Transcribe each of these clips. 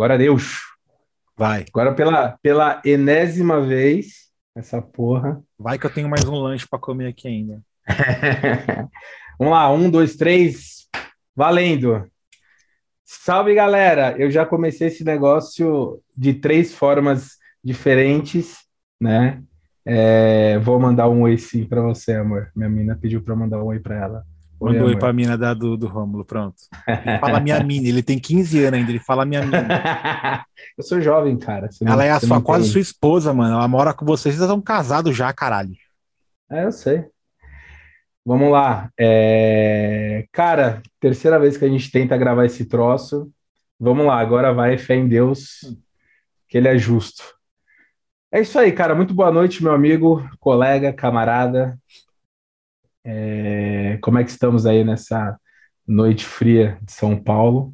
Glória a Deus. Vai. Agora pela, pela enésima vez, essa porra. Vai que eu tenho mais um lanche para comer aqui ainda. Vamos lá, um, dois, três, valendo. Salve galera! Eu já comecei esse negócio de três formas diferentes, né? É, vou mandar um oi sim para você, amor. Minha mina pediu para mandar um oi para ela. Mandou oi pra mina da, do, do Rômulo, pronto. Ele fala minha mina, ele tem 15 anos ainda, ele fala minha mina. eu sou jovem, cara. Ela não, é a sua, quase sua esposa, mano. Ela mora com vocês, vocês estão casados já, caralho. É, eu sei. Vamos lá. É... Cara, terceira vez que a gente tenta gravar esse troço. Vamos lá, agora vai, fé em Deus, que ele é justo. É isso aí, cara. Muito boa noite, meu amigo, colega, camarada. É, como é que estamos aí nessa noite fria de São Paulo?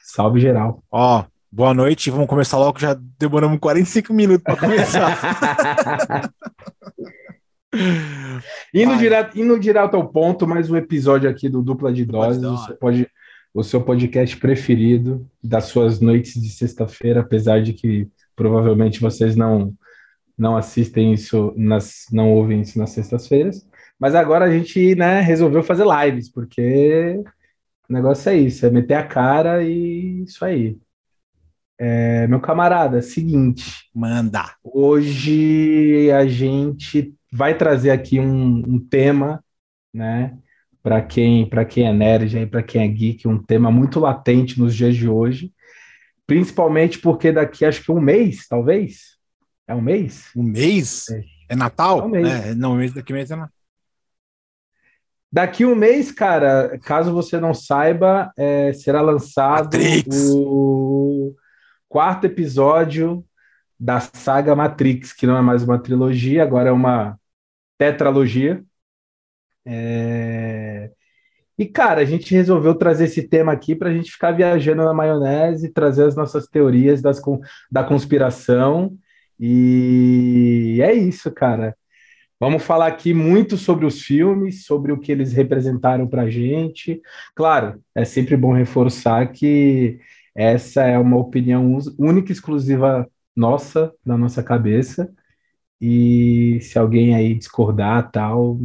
Salve geral. Ó, boa noite. Vamos começar logo, já demoramos 45 minutos para começar. indo, direto, indo direto ao ponto, mais um episódio aqui do Dupla de Doses. Você pode, o seu podcast preferido das suas noites de sexta-feira, apesar de que provavelmente vocês não não assistem isso, nas, não ouvem isso nas sextas-feiras. Mas agora a gente, né, resolveu fazer lives, porque o negócio é isso, é meter a cara e isso aí. É, meu camarada, seguinte. Manda. Hoje a gente vai trazer aqui um, um tema, né? Para quem, para quem é nerd, para quem é geek, um tema muito latente nos dias de hoje. Principalmente porque daqui acho que um mês, talvez. É um mês? Um mês? É, é Natal? É um mês. É, não, mês daqui mês é Natal. Daqui um mês, cara, caso você não saiba, é, será lançado Matrix. o quarto episódio da saga Matrix, que não é mais uma trilogia, agora é uma tetralogia. É... E, cara, a gente resolveu trazer esse tema aqui para a gente ficar viajando na maionese, trazer as nossas teorias das, da conspiração. E é isso, cara. Vamos falar aqui muito sobre os filmes, sobre o que eles representaram para a gente. Claro, é sempre bom reforçar que essa é uma opinião única e exclusiva nossa, na nossa cabeça. E se alguém aí discordar, tal,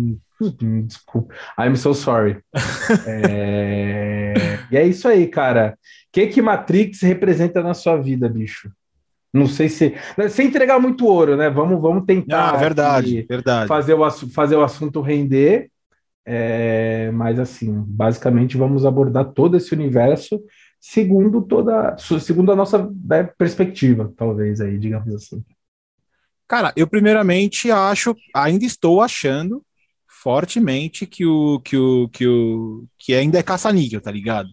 desculpa. I'm so sorry. é... E é isso aí, cara. O que, que Matrix representa na sua vida, bicho? Não sei se. Sem entregar muito ouro, né? Vamos, vamos tentar. Ah, verdade, verdade. Fazer o, fazer o assunto render. É, mas, assim, basicamente, vamos abordar todo esse universo segundo toda. Segundo a nossa né, perspectiva, talvez, aí, digamos assim. Cara, eu primeiramente acho, ainda estou achando fortemente que o que o que o que ainda é caça-níquel, tá ligado?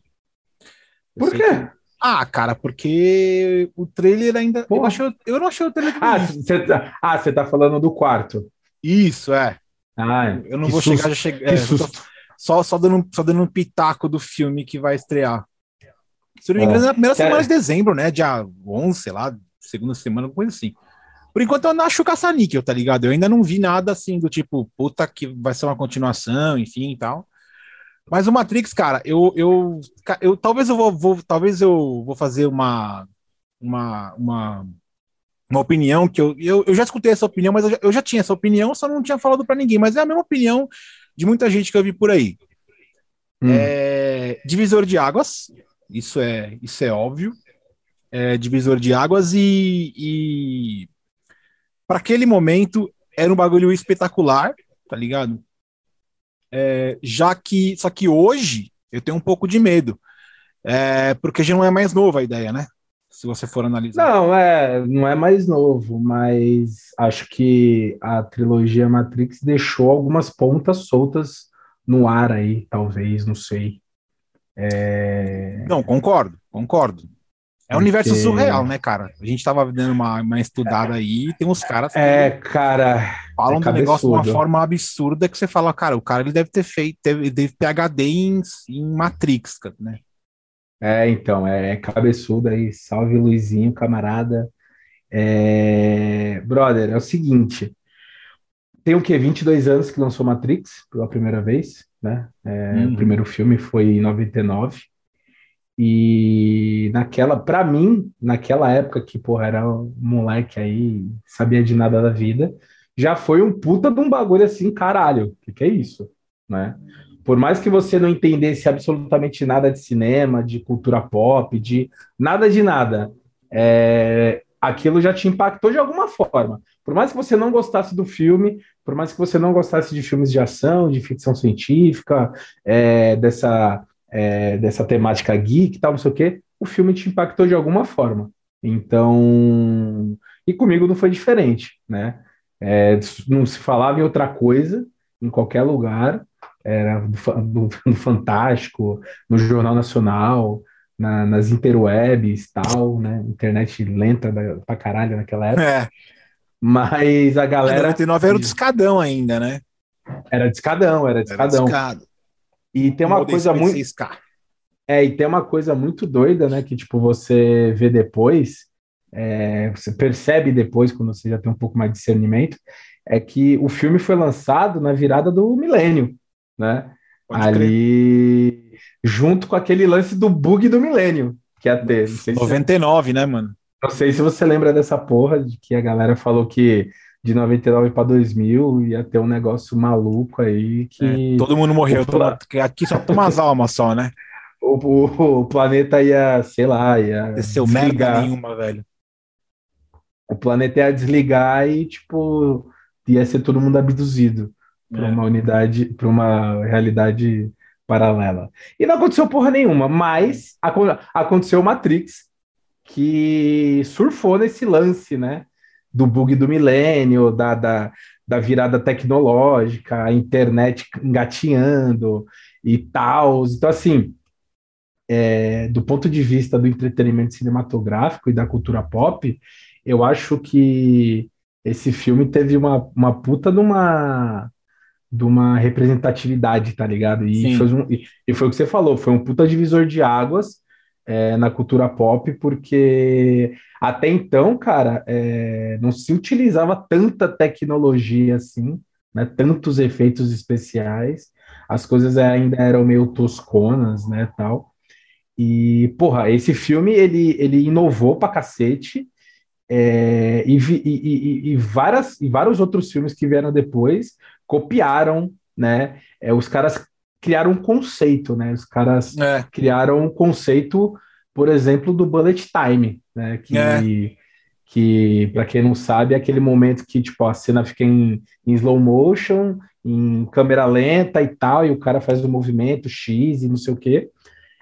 Eu Por quê? Ah, cara, porque o trailer ainda. Eu, achei, eu não achei o trailer. Ah, você tá, ah, você tá falando do quarto. Isso, é. Ah, eu não vou susto, chegar já chegar. É, só, só, dando, só dando um pitaco do filme que vai estrear. Se não me engano, é na primeira semana de dezembro, né? Dia 11, sei lá, segunda semana, coisa assim. Por enquanto eu não acho caça-níquel, tá ligado? Eu ainda não vi nada assim do tipo, puta, que vai ser uma continuação, enfim e tal. Mas o Matrix, cara, eu, eu, eu talvez eu vou, vou, talvez eu vou fazer uma, uma, uma, uma opinião que eu, eu, eu já escutei essa opinião, mas eu já, eu já tinha essa opinião, só não tinha falado para ninguém. Mas é a mesma opinião de muita gente que eu vi por aí. Hum. É, divisor de águas, isso é, isso é óbvio. É, divisor de águas e, e para aquele momento era um bagulho espetacular, tá ligado? É, já que. Só que hoje eu tenho um pouco de medo. É, porque já não é mais novo a ideia, né? Se você for analisar. Não, é, não é mais novo, mas acho que a trilogia Matrix deixou algumas pontas soltas no ar aí, talvez, não sei. É... Não, concordo, concordo. É um universo surreal, né, cara? A gente tava dando uma, uma estudada aí, tem uns caras que é, cara, falam é do negócio de uma forma absurda que você fala, cara, o cara ele deve ter feito, deve, deve PhD em, em Matrix, né? É, então, é, é cabeçudo aí. Salve, Luizinho, camarada. É... Brother, é o seguinte. Tem o quê? 22 anos que lançou Matrix pela primeira vez, né? É, uhum. O primeiro filme foi em 99. E naquela, para mim, naquela época que, porra, era um moleque aí, sabia de nada da vida, já foi um puta de um bagulho assim, caralho, o que, que é isso, né? Por mais que você não entendesse absolutamente nada de cinema, de cultura pop, de nada de nada, é, aquilo já te impactou de alguma forma. Por mais que você não gostasse do filme, por mais que você não gostasse de filmes de ação, de ficção científica, é, dessa, é, dessa temática geek e tal, não sei o quê, o filme te impactou de alguma forma. Então, e comigo não foi diferente, né? É, não se falava em outra coisa, em qualquer lugar, era do, do Fantástico, no Jornal Nacional, na, nas interwebs tal, né? Internet lenta da, pra caralho naquela época. É. Mas a galera. 99 era o discadão ainda, né? Era discadão, era discadão. Era E tem uma coisa muito. É, e tem uma coisa muito doida, né? Que tipo, você vê depois, é, você percebe depois, quando você já tem um pouco mais de discernimento, é que o filme foi lançado na virada do milênio, né? Pode Ali, crer. junto com aquele lance do bug do milênio, que ia ter. 99, se... né, mano? Não sei se você lembra dessa porra, de que a galera falou que de 99 para 2000 ia ter um negócio maluco aí que. É, todo mundo morreu, todo... aqui só tem umas almas só, né? O, o, o, planeta ia, sei lá, ia. Desceu merda nenhuma, velho. O planeta ia desligar e, tipo, ia ser todo mundo abduzido para é. uma unidade, para uma realidade paralela. E não aconteceu porra nenhuma, mas aconteceu Matrix, que surfou nesse lance, né? Do bug do milênio, da, da, da virada tecnológica, a internet engatinhando e tal. Então, assim, é, do ponto de vista do entretenimento cinematográfico e da cultura pop, eu acho que esse filme teve uma, uma puta de uma, de uma representatividade, tá ligado? E foi, um, e, e foi o que você falou, foi um puta divisor de águas é, na cultura pop, porque até então, cara, é, não se utilizava tanta tecnologia assim, né, tantos efeitos especiais, as coisas ainda eram meio tosconas, né, tal. E, porra, esse filme, ele, ele inovou pra cacete, é, e, e, e, e, várias, e vários outros filmes que vieram depois copiaram, né? É, os caras criaram um conceito, né? Os caras é. criaram um conceito, por exemplo, do bullet time, né? Que, é. que para quem não sabe, é aquele momento que tipo a cena fica em, em, slow motion, em câmera lenta e tal, e o cara faz o movimento X e não sei o quê.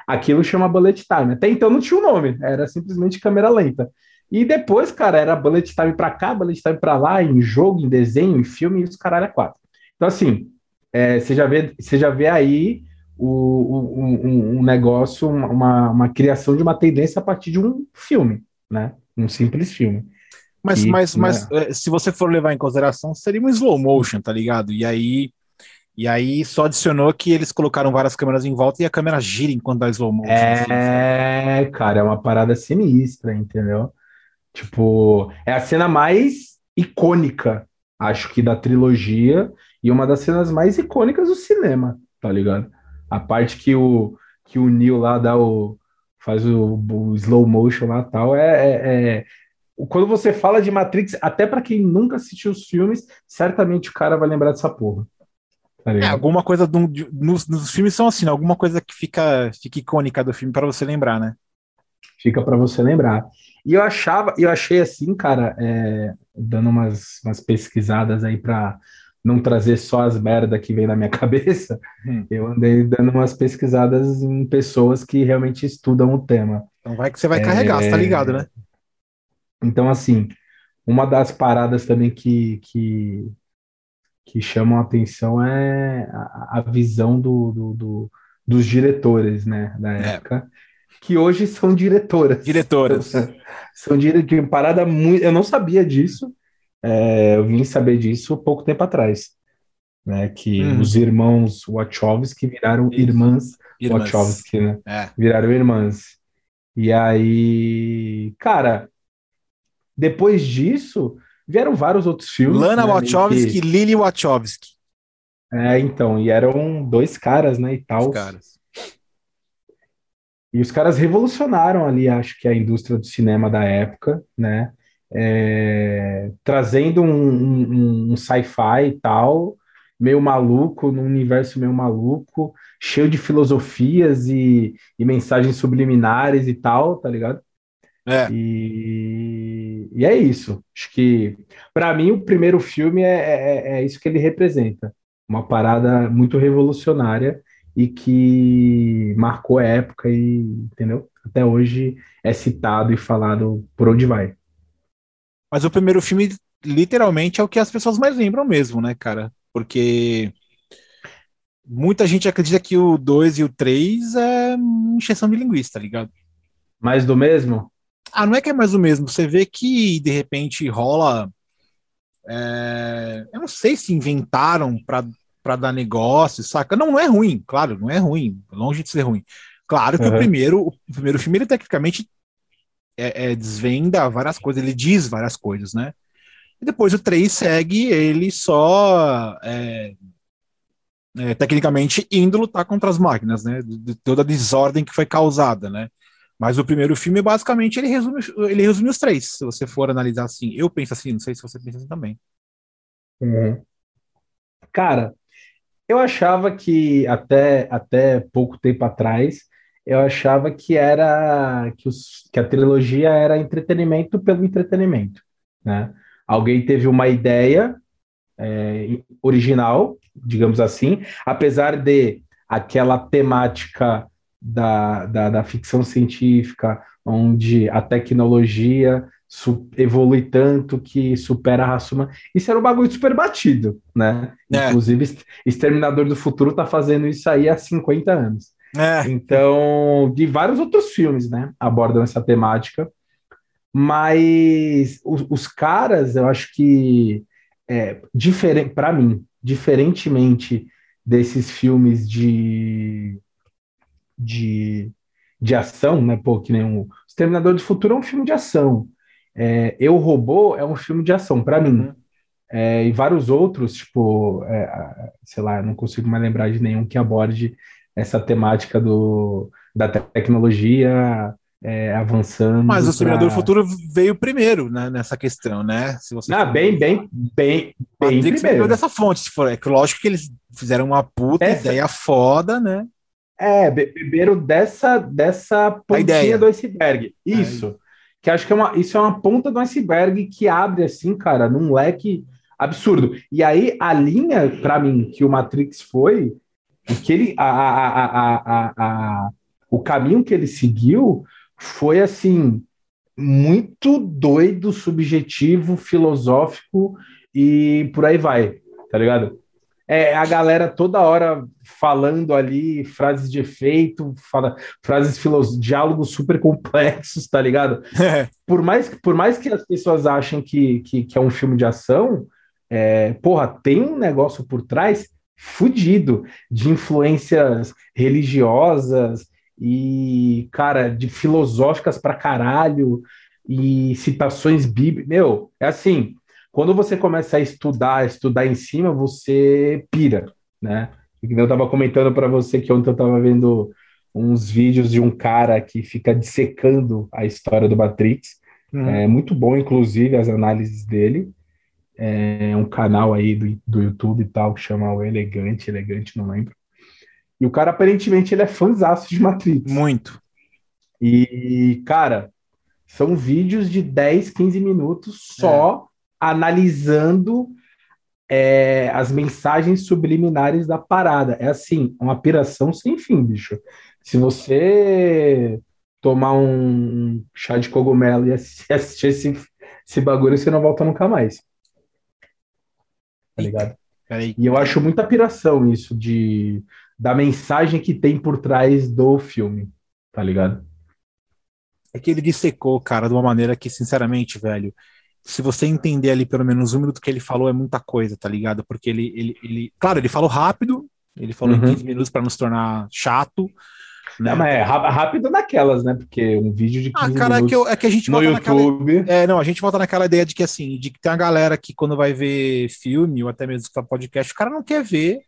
Aquilo chama bullet time. Até então não tinha um nome, era simplesmente câmera lenta. E depois, cara, era bullet time para cá, bullet time para lá, em jogo, em desenho, em filme, e os caralho é quatro. Então, assim, é, você, já vê, você já vê aí o, o, um, um, negócio, uma, uma criação de uma tendência a partir de um filme, né? Um simples filme. Mas, mas, né? mas é, se você for levar em consideração, seria um slow motion, tá ligado? E aí, e aí só adicionou que eles colocaram várias câmeras em volta e a câmera gira enquanto dá slow motion. É, assim, cara, é uma parada sinistra, entendeu? Tipo, é a cena mais icônica, acho que, da trilogia e uma das cenas mais icônicas do cinema, tá ligado? A parte que o, que o Neo lá dá o, faz o, o slow motion lá tal, é, é, é, Quando você fala de Matrix, até para quem nunca assistiu os filmes, certamente o cara vai lembrar dessa porra. Tá é, alguma coisa do, de, nos, nos, filmes são assim, alguma coisa que fica, fica icônica do filme para você lembrar, né? Fica para você lembrar. E eu achava, eu achei assim, cara, é, dando umas, umas pesquisadas aí para não trazer só as merda que vem na minha cabeça, hum. eu andei dando umas pesquisadas em pessoas que realmente estudam o tema. Então vai que você vai carregar, é... você tá ligado, né? Então, assim, uma das paradas também que, que, que chamam a atenção é a, a visão do, do, do, dos diretores, né, da é. época, que hoje são diretoras. Diretoras. são diretoras, parada muito... Eu não sabia disso, é, eu vim saber disso pouco tempo atrás, né? Que hum. os irmãos Wachowski viraram Isso. irmãs, irmãs Wachowski, né? É. Viraram irmãs. E aí, cara, depois disso, vieram vários outros filmes. Lana né, Wachowski e Lily Wachowski. É, então, e eram dois caras, né, e tal. Os caras. E os caras revolucionaram ali, acho que a indústria do cinema da época, né? É, trazendo um, um, um sci-fi e tal, meio maluco, num universo meio maluco, cheio de filosofias e, e mensagens subliminares e tal, tá ligado? É. E, e é isso. Acho que, para mim, o primeiro filme é, é, é isso que ele representa. Uma parada muito revolucionária e que marcou a época e, entendeu? Até hoje é citado e falado por onde vai. Mas o primeiro filme, literalmente, é o que as pessoas mais lembram mesmo, né, cara? Porque muita gente acredita que o 2 e o 3 é injeção de linguiça, tá ligado? Mais do mesmo? Ah, não é que é mais do mesmo. Você vê que de repente rola. É... Eu não sei se inventaram para dar negócio, saca? Não, não é ruim, claro, não é ruim, longe de ser ruim. Claro que uhum. o primeiro, o primeiro filme ele tecnicamente é, é, desvenda várias coisas, ele diz várias coisas, né? E depois o 3 segue ele só é, é, tecnicamente indo lutar contra as máquinas, né? De, toda a desordem que foi causada, né? Mas o primeiro filme, basicamente, ele resume, ele resume os três, se você for analisar assim. Eu penso assim, não sei se você pensa assim também. Uhum. Cara, eu achava que até, até pouco tempo atrás eu achava que era que, os, que a trilogia era entretenimento pelo entretenimento, né? Alguém teve uma ideia é, original, digamos assim, apesar de aquela temática da, da, da ficção científica, onde a tecnologia evolui tanto que supera a raça humana. Isso era um bagulho super batido, né? É. Inclusive, Exterminador do Futuro tá fazendo isso aí há 50 anos. É. Então, de vários outros filmes, né, abordam essa temática. Mas os, os caras, eu acho que, é, diferente para mim, diferentemente desses filmes de, de, de ação, né? Pô, que nem o Exterminador do Futuro é um filme de ação. É, Eu Robô é um filme de ação, para mim. Uhum. É, e vários outros, tipo, é, sei lá, não consigo mais lembrar de nenhum que aborde essa temática do, da tecnologia é, avançando. Mas o Exterminador do Futuro veio primeiro né, nessa questão, né? Se você ah, bem, bem, bem, bem primeiro. dessa fonte, se for. É lógico que eles fizeram uma puta essa... ideia foda, né? É, beberam dessa, dessa pontinha do iceberg. Isso. Aí. Que acho que é uma, isso é uma ponta do iceberg que abre, assim, cara, num leque absurdo. E aí, a linha, para mim, que o Matrix foi, que ele, a, a, a, o caminho que ele seguiu foi assim muito doido, subjetivo, filosófico e por aí vai, tá ligado? É a galera toda hora falando ali frases de efeito, fala, frases filos, diálogos super complexos, tá ligado? por, mais, por mais que as pessoas achem que, que, que é um filme de ação, é, porra, tem um negócio por trás fudido de influências religiosas e, cara, de filosóficas pra caralho e citações bíblicas. Meu, é assim, quando você começa a estudar, estudar em cima, você pira, né? Eu estava comentando para você que ontem eu estava vendo uns vídeos de um cara que fica dissecando a história do Matrix. Hum. É muito bom, inclusive, as análises dele é um canal aí do, do YouTube e tal, que chama o Elegante, Elegante, não lembro. E o cara, aparentemente, ele é fãzaço de Matrix. Muito. E, cara, são vídeos de 10, 15 minutos só é. analisando é, as mensagens subliminares da parada. É assim, uma piração sem fim, bicho. Se você tomar um chá de cogumelo e assistir esse, esse bagulho, você não volta nunca mais tá ligado? E eu acho muita piração isso de da mensagem que tem por trás do filme, tá ligado? É que ele dissecou, cara, de uma maneira que, sinceramente, velho, se você entender ali pelo menos um minuto que ele falou, é muita coisa, tá ligado? Porque ele, ele, ele claro, ele falou rápido, ele falou uhum. em 15 minutos para nos tornar chato? Não, mas é rápido naquelas, né? Porque um vídeo de 15 ah, cara, é que, eu, é que a gente no YouTube. Naquela, é, não, a gente volta naquela ideia de que assim, de que tem uma galera que quando vai ver filme ou até mesmo podcast, o cara não quer ver.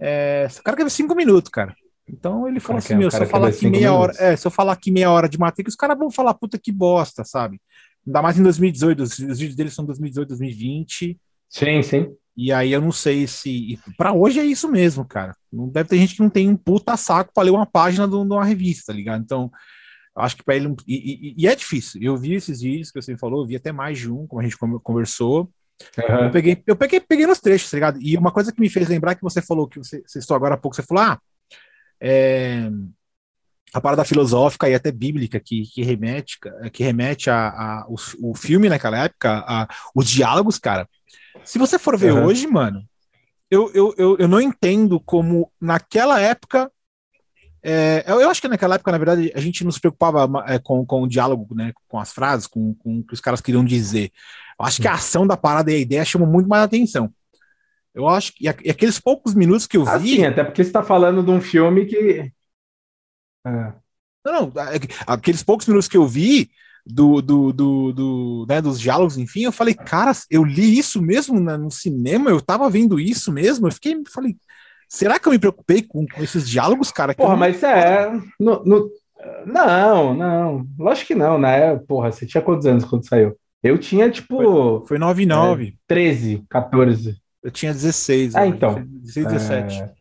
É, o cara quer ver cinco minutos, cara. Então ele falou assim: meu, se eu falar aqui meia hora, é, se eu falar aqui meia hora de Matrix, os caras vão falar puta que bosta, sabe? Ainda mais em 2018, os, os vídeos deles são 2018, 2020. Sim, sim. E aí eu não sei se. para hoje é isso mesmo, cara. Não deve ter gente que não tem um puta saco pra ler uma página de uma revista, tá ligado? Então, acho que para ele. E, e, e, é difícil. Eu vi esses vídeos que você falou, eu vi até mais de um, como a gente conversou. Uhum. Eu, peguei, eu peguei, peguei nos trechos, tá ligado? E uma coisa que me fez lembrar que você falou, que você, você estou agora há pouco, você falou, ah, é, a parada filosófica e até bíblica que, que remete, que remete a, a o, o, filme naquela época, a, os diálogos, cara. Se você for ver uhum. hoje, mano, eu, eu, eu, eu não entendo como naquela época. É, eu acho que naquela época, na verdade, a gente não se preocupava é, com, com o diálogo, né, com as frases, com, com o que os caras queriam dizer. Eu acho que a ação da parada e a ideia chamam muito mais atenção. Eu acho que e aqueles poucos minutos que eu vi. Assim, até porque você está falando de um filme que. É. Não, não, é aqueles poucos minutos que eu vi do, do, do, do né, dos diálogos, enfim, eu falei, cara, eu li isso mesmo no cinema, eu tava vendo isso mesmo, eu fiquei, falei, será que eu me preocupei com, com esses diálogos, cara? Porra, mas é. No, no, não, não, lógico que não, né? Porra, você tinha quantos anos quando saiu? Eu tinha, tipo. Foi 9,9. É, 13, 14. Eu tinha 16. Ah, então. 16, 17. É...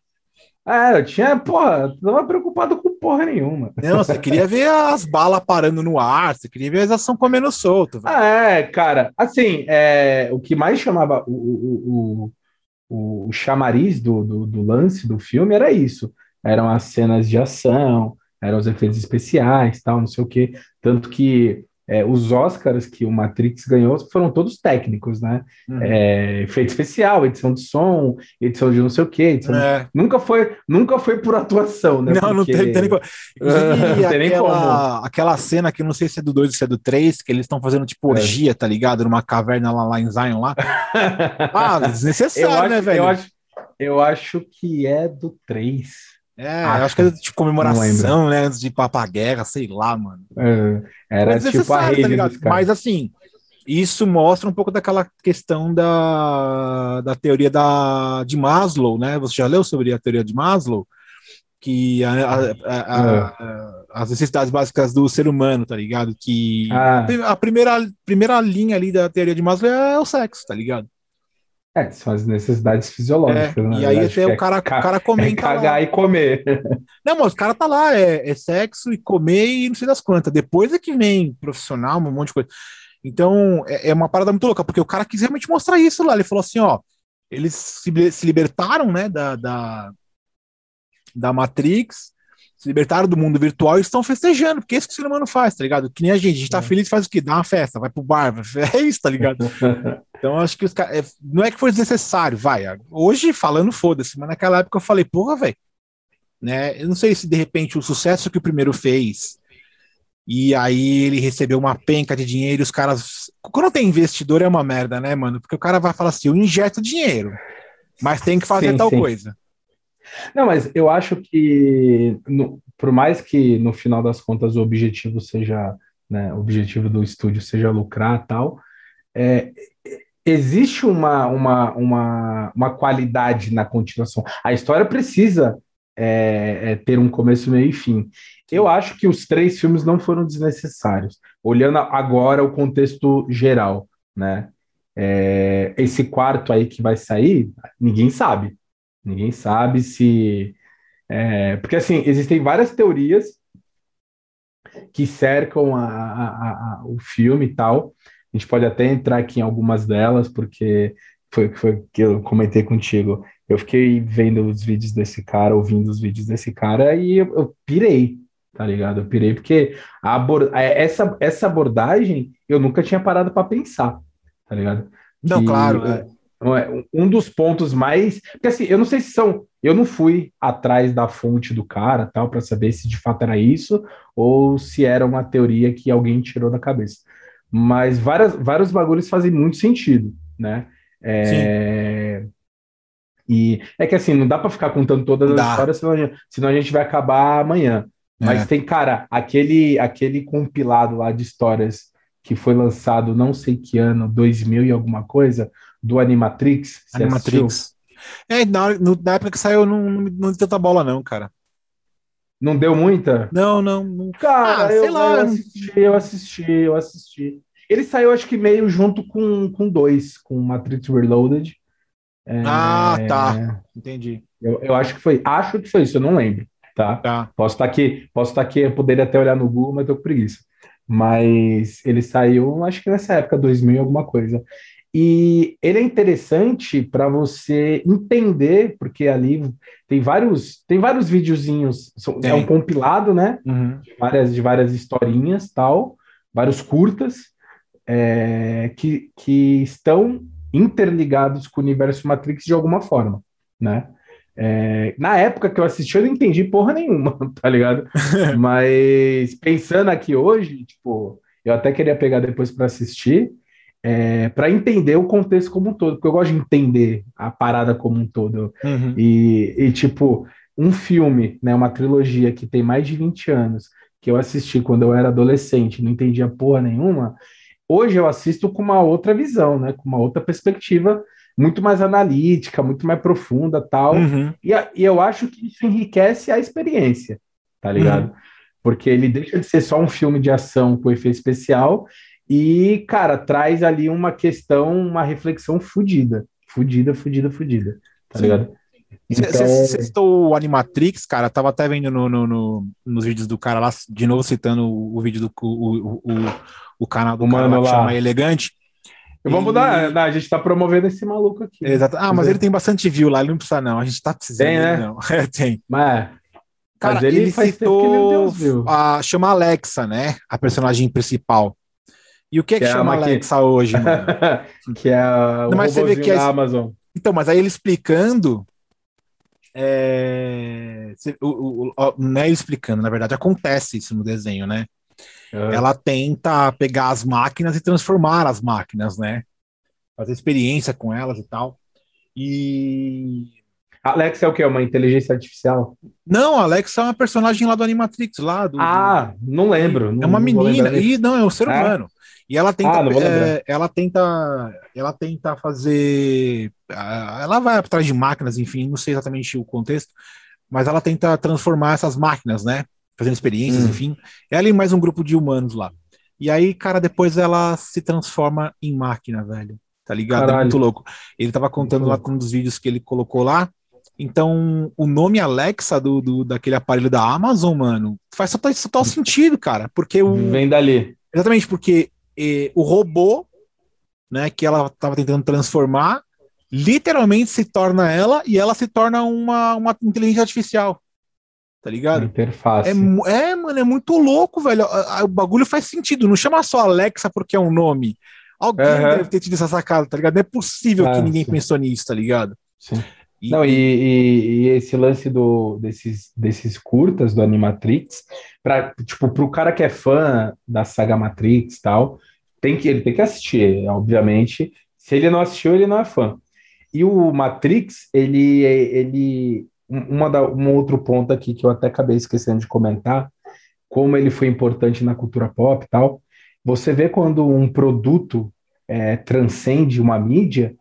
Ah, eu tinha, porra, tava preocupado com porra nenhuma. Não, você queria ver as balas parando no ar, você queria ver as ações comendo solto. Velho. Ah, é, cara, assim, é, o que mais chamava o, o, o, o chamariz do, do, do, lance do filme era isso. Eram as cenas de ação, eram os efeitos especiais, tal, não sei o quê. Tanto que é, os Oscars que o Matrix ganhou foram todos técnicos, né? Uhum. É, efeito especial, edição de som, edição de não sei o quê. É. de... Nunca, foi, nunca foi por atuação, né? Não, Porque... não tem, tem nem como. não tem nem como. Aquela cena que não sei se é do 2 ou se é do 3, que eles estão fazendo tipo é. orgia, tá ligado? Numa caverna lá, lá em Zion lá. ah, desnecessário, né, velho? Eu acho, eu acho que é do 3. É, acho, acho que era tipo comemoração, né? Antes de ir pra guerra, sei lá, mano. É, era tipo a rede tá Mas assim, isso mostra um pouco daquela questão da, da teoria da, de Maslow, né? Você já leu sobre a teoria de Maslow? Que a, a, a, as necessidades básicas do ser humano, tá ligado? Que ah. a primeira, primeira linha ali da teoria de Maslow é o sexo, tá ligado? É, são as necessidades fisiológicas. É, né? E aí até o cara, é, o cara comenta. É cagar lá. e comer. Não, mas o cara tá lá, é, é, sexo e comer e não sei das quantas. Depois é que vem profissional, um monte de coisa. Então, é, é, uma parada muito louca, porque o cara quis realmente mostrar isso lá. Ele falou assim: ó, eles se, se libertaram, né, da, da, da Matrix, se libertaram do mundo virtual e estão festejando, porque é isso que o ser humano faz, tá ligado? Que nem a gente, a gente tá é. feliz faz o quê? Dá uma festa, vai pro bar, é isso, tá ligado? Então, acho que os caras. É, não é que foi desnecessário, vai. Hoje, falando, foda-se, mas naquela época eu falei, porra, velho. Né? Eu não sei se de repente o sucesso que o primeiro fez, e aí ele recebeu uma penca de dinheiro, e os caras. Quando tem investidor é uma merda, né, mano? Porque o cara vai falar assim: eu injeto dinheiro, mas tem que fazer sim, tal sim. coisa. Não, mas eu acho que, no, por mais que no final das contas o objetivo seja, né, o objetivo do estúdio seja lucrar tal, é, existe uma, uma, uma, uma qualidade na continuação. A história precisa é, é, ter um começo, meio e fim. Eu acho que os três filmes não foram desnecessários, olhando agora o contexto geral, né? É, esse quarto aí que vai sair, ninguém sabe. Ninguém sabe se. É, porque assim, existem várias teorias que cercam a, a, a, o filme e tal. A gente pode até entrar aqui em algumas delas, porque foi, foi que eu comentei contigo. Eu fiquei vendo os vídeos desse cara, ouvindo os vídeos desse cara, e eu, eu pirei, tá ligado? Eu pirei porque. É, essa, essa abordagem eu nunca tinha parado para pensar, tá ligado? Não, que, claro. É. é. Um dos pontos mais. Porque assim, eu não sei se são. Eu não fui atrás da fonte do cara, tal, para saber se de fato era isso ou se era uma teoria que alguém tirou da cabeça mas várias, vários bagulhos fazem muito sentido, né? É... E é que assim, não dá para ficar contando todas as dá. histórias, senão a, gente, senão a gente vai acabar amanhã. Mas é. tem, cara, aquele, aquele compilado lá de histórias que foi lançado não sei que ano, 2000 e alguma coisa, do Animatrix. Animatrix. É, na, na época que saiu, não, não, não deu tanta bola, não, cara. Não deu muita? Não, não. não. Cara, ah, eu, sei lá. Eu assisti, eu assisti, eu assisti. Ele saiu, acho que meio junto com, com dois, com Matrix Reloaded. É... Ah, tá. Entendi. Eu, eu acho que foi. Acho que foi isso, eu não lembro. Tá? tá. Posso estar tá aqui, posso estar tá aqui, eu poderia até olhar no Google, mas tô com preguiça. Mas ele saiu, acho que nessa época, 2000 alguma coisa. E ele é interessante para você entender, porque ali tem vários, tem vários videozinhos, é um compilado, né? Uhum. De, várias, de várias historinhas, tal, vários curtas, é, que, que estão interligados com o universo Matrix de alguma forma, né? É, na época que eu assisti, eu não entendi porra nenhuma, tá ligado? Mas pensando aqui hoje, tipo, eu até queria pegar depois para assistir, é, para entender o contexto como um todo, porque eu gosto de entender a parada como um todo. Uhum. E, e, tipo, um filme, né, uma trilogia que tem mais de 20 anos, que eu assisti quando eu era adolescente, não entendia porra nenhuma, hoje eu assisto com uma outra visão, né, com uma outra perspectiva muito mais analítica, muito mais profunda tal. Uhum. E, e, eu acho que isso enriquece a experiência, tá ligado? Uhum. Porque ele deixa de ser só um filme de ação com efeito especial e, cara, traz ali uma questão, uma reflexão fodida. Fodida, fodida, fodida. Tá Sim. ligado? Você então... citou o Animatrix, cara, tava até vendo no, no, no, nos vídeos do cara lá, de novo citando o, o vídeo do o, o, o, canal do o cara lá, que chama Elegante. Vamos mudar, a gente tá promovendo esse maluco aqui. Exato. Ah, mas ele tem bastante view lá, ele não precisa não, a gente tá precisando. Tem, né? Não. É, tem. Mas, cara, mas ele, ele citou a, chama Alexa, né, a personagem principal. E o que é que, que é chama Alexa que... hoje, mano? que é o não, mas você vê que é... Amazon. Então, mas aí ele explicando, é... o, o, o, não é explicando, na verdade, acontece isso no desenho, né? Uhum. Ela tenta pegar as máquinas e transformar as máquinas, né? Fazer experiência com elas e tal. E. Alexa é o que? Uma inteligência artificial? Não, Alexa é uma personagem lá do Animatrix, lá do. Ah, não lembro. Não, é uma menina. E não, é um ser é? humano. E ela tenta, ah, é, ela tenta, ela tenta fazer, ela vai atrás de máquinas, enfim, não sei exatamente o contexto, mas ela tenta transformar essas máquinas, né? fazendo experiências, hum. enfim. Ela e mais um grupo de humanos lá. E aí, cara, depois ela se transforma em máquina, velho. Tá ligado? Caralho. É muito louco. Ele tava contando lá com um dos vídeos que ele colocou lá. Então, o nome Alexa do, do daquele aparelho da Amazon, mano, faz total, total sentido, cara. Porque o. Vem dali. Exatamente, porque eh, o robô, né, que ela tava tentando transformar, literalmente se torna ela e ela se torna uma, uma inteligência artificial tá ligado? Interface. É, é, mano, é muito louco, velho. O bagulho faz sentido. Não chama só Alexa porque é um nome. Alguém uhum. deve ter tido essa sacada, tá ligado? Não é possível ah, que ninguém sim. pensou nisso, tá ligado? Sim. E, Não, e, e, e, esse lance do, desses, desses curtas do Animatrix, pra, tipo, pro cara que é fã da saga Matrix tal, tem que, ele tem que assistir, obviamente. Se ele não assistiu, ele não é fã. E o Matrix, ele, ele uma da, um outro ponto aqui que eu até acabei esquecendo de comentar, como ele foi importante na cultura pop e tal. Você vê quando um produto é, transcende uma mídia,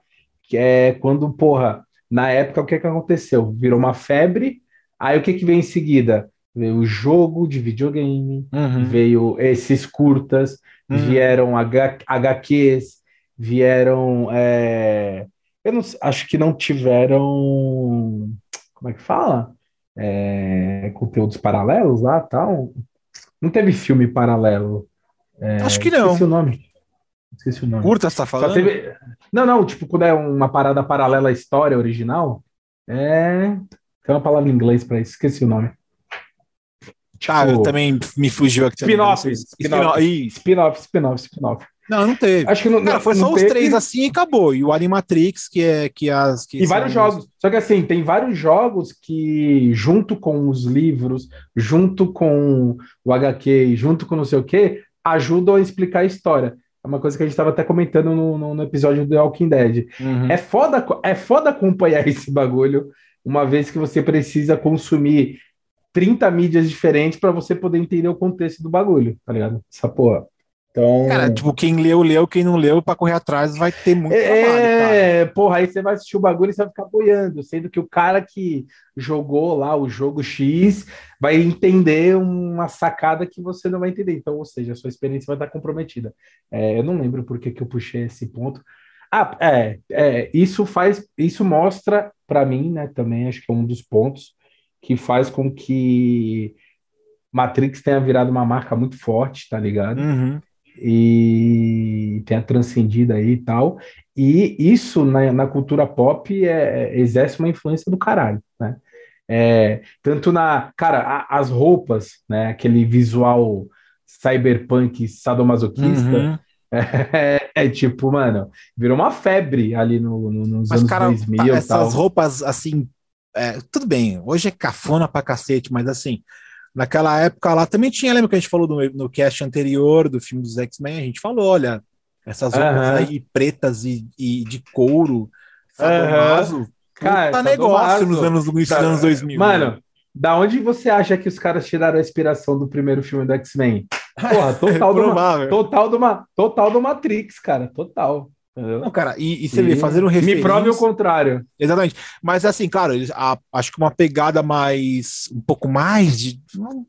que é quando, porra, na época o que, que aconteceu? Virou uma febre, aí o que, que veio em seguida? Veio o jogo de videogame, uhum. veio esses curtas, uhum. vieram H, HQs, vieram. É, eu não, acho que não tiveram como é que fala? É, conteúdos paralelos lá tal. Não teve filme paralelo. É, Acho que não. Esqueci o nome. Esqueci o nome. Curta, você tá falando? Teve... Não, não, tipo, quando é uma parada paralela à história original, é. Tem uma palavra em inglês para isso, esqueci o nome. Ah, eu também me fugiu aqui. Spin-off. Spin-off, spin-off, spin-off. Não, não teve. Acho que não, Cara, foi não só teve... os três assim e acabou. E o Animatrix, que é que as. Que e vários jogos. Só que assim, tem vários jogos que, junto com os livros, junto com o HQ, junto com não sei o quê, ajudam a explicar a história. É uma coisa que a gente estava até comentando no, no, no, episódio do Walking Dead. Uhum. É, foda, é foda acompanhar esse bagulho, uma vez que você precisa consumir 30 mídias diferentes para você poder entender o contexto do bagulho, tá ligado? Essa porra. Então... Cara, tipo, quem leu, leu, quem não leu, para correr atrás vai ter muito é, trabalho, É, porra, aí você vai assistir o bagulho e você vai ficar boiando, sendo que o cara que jogou lá o jogo X vai entender uma sacada que você não vai entender. Então, ou seja, a sua experiência vai estar comprometida. É, eu não lembro por que, que eu puxei esse ponto. Ah, é, é isso faz, isso mostra para mim, né, também, acho que é um dos pontos que faz com que Matrix tenha virado uma marca muito forte, tá ligado? Uhum e tenha transcendido aí e tal. E isso na, na cultura pop é, exerce uma influência do caralho, né? É, tanto na. Cara, a, as roupas, né? Aquele visual cyberpunk sadomasoquista. Uhum. É, é, tipo, mano, virou uma febre ali no, no, nos Mas, anos cara, 2000. Essas tal. roupas, assim, é, tudo bem, hoje é cafona pra cacete, mas assim, Naquela época lá também tinha, lembra que a gente falou no, no cast anterior do filme dos X-Men? A gente falou, olha, essas roupas uhum. aí pretas e, e de couro, sadomaso, uhum. Cara, tá negócio nos anos, nos tá, anos 2000. Mano, né? da onde você acha que os caras tiraram a inspiração do primeiro filme do X-Men? Porra, total, é do, total, do, total do Matrix, cara, total. Não, cara, e, e você vê, fazendo referência... Me prove o contrário. Exatamente. Mas assim, claro, a, acho que uma pegada mais, um pouco mais de,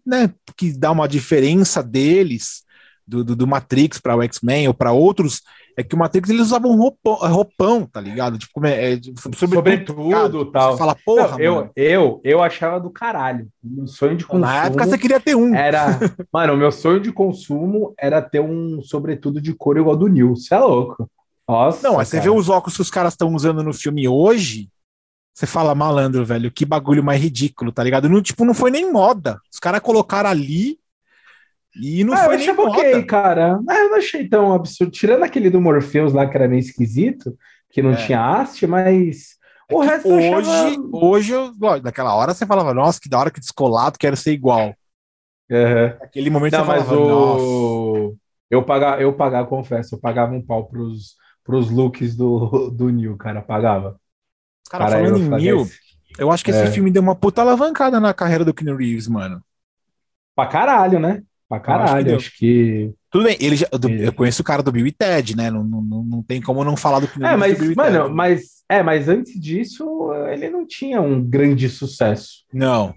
né, que dá uma diferença deles, do, do, do Matrix para o X-Men ou para outros, é que o Matrix eles usavam roupão, roupão tá ligado? Tipo, é, é sobretudo, tal. Você fala, porra, Não, eu, eu, eu achava do caralho. Meu sonho de consumo. Na época você queria ter um. Era, mano, o meu sonho de consumo era ter um sobretudo de cor igual do Neil. Você é louco. Nossa. Não, você vê os óculos que os caras estão usando no filme hoje. Você fala, malandro, velho, que bagulho mais ridículo, tá ligado? Não, tipo, não foi nem moda. Os caras colocaram ali e não ah, foi eu nem moda. Ok, cara. Ah, eu não achei tão absurdo. Tirando aquele do Morpheus lá, que era meio esquisito, que não é. tinha haste, mas. É o resto hoje, achava... hoje, eu, naquela hora você falava, nossa, que da hora que descolado, quero ser igual. Uhum. Aquele momento não, você falava, o... nossa. Eu pagava, eu pagava, confesso, eu pagava um pau pros, pros looks do, do Neil, cara, pagava. Cara, cara falando em Neil, eu acho que esse é. filme deu uma puta alavancada na carreira do Keanu Reeves, mano. Pra caralho, né? Pra caralho, acho que... Acho que... Tudo bem, ele já, eu conheço o cara do Bill e Ted, né? Não, não, não tem como não falar do Keanu é, Reeves. Mas, mano, Ted. mas, é, mas antes disso, ele não tinha um grande sucesso. Não.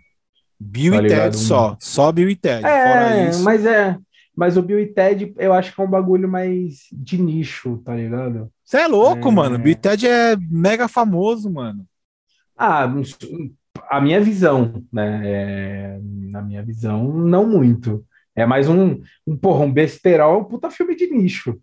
Bill tá e Ted só. Só Bill e Ted. É, mas é. Mas o Bill e Ted, eu acho que é um bagulho mais de nicho, tá ligado? Você é louco, é... mano. Bill e Ted é mega famoso, mano. Ah, a minha visão, né? É... Na minha visão, não muito. É mais um, um porra, um besterol, um puta filme de nicho.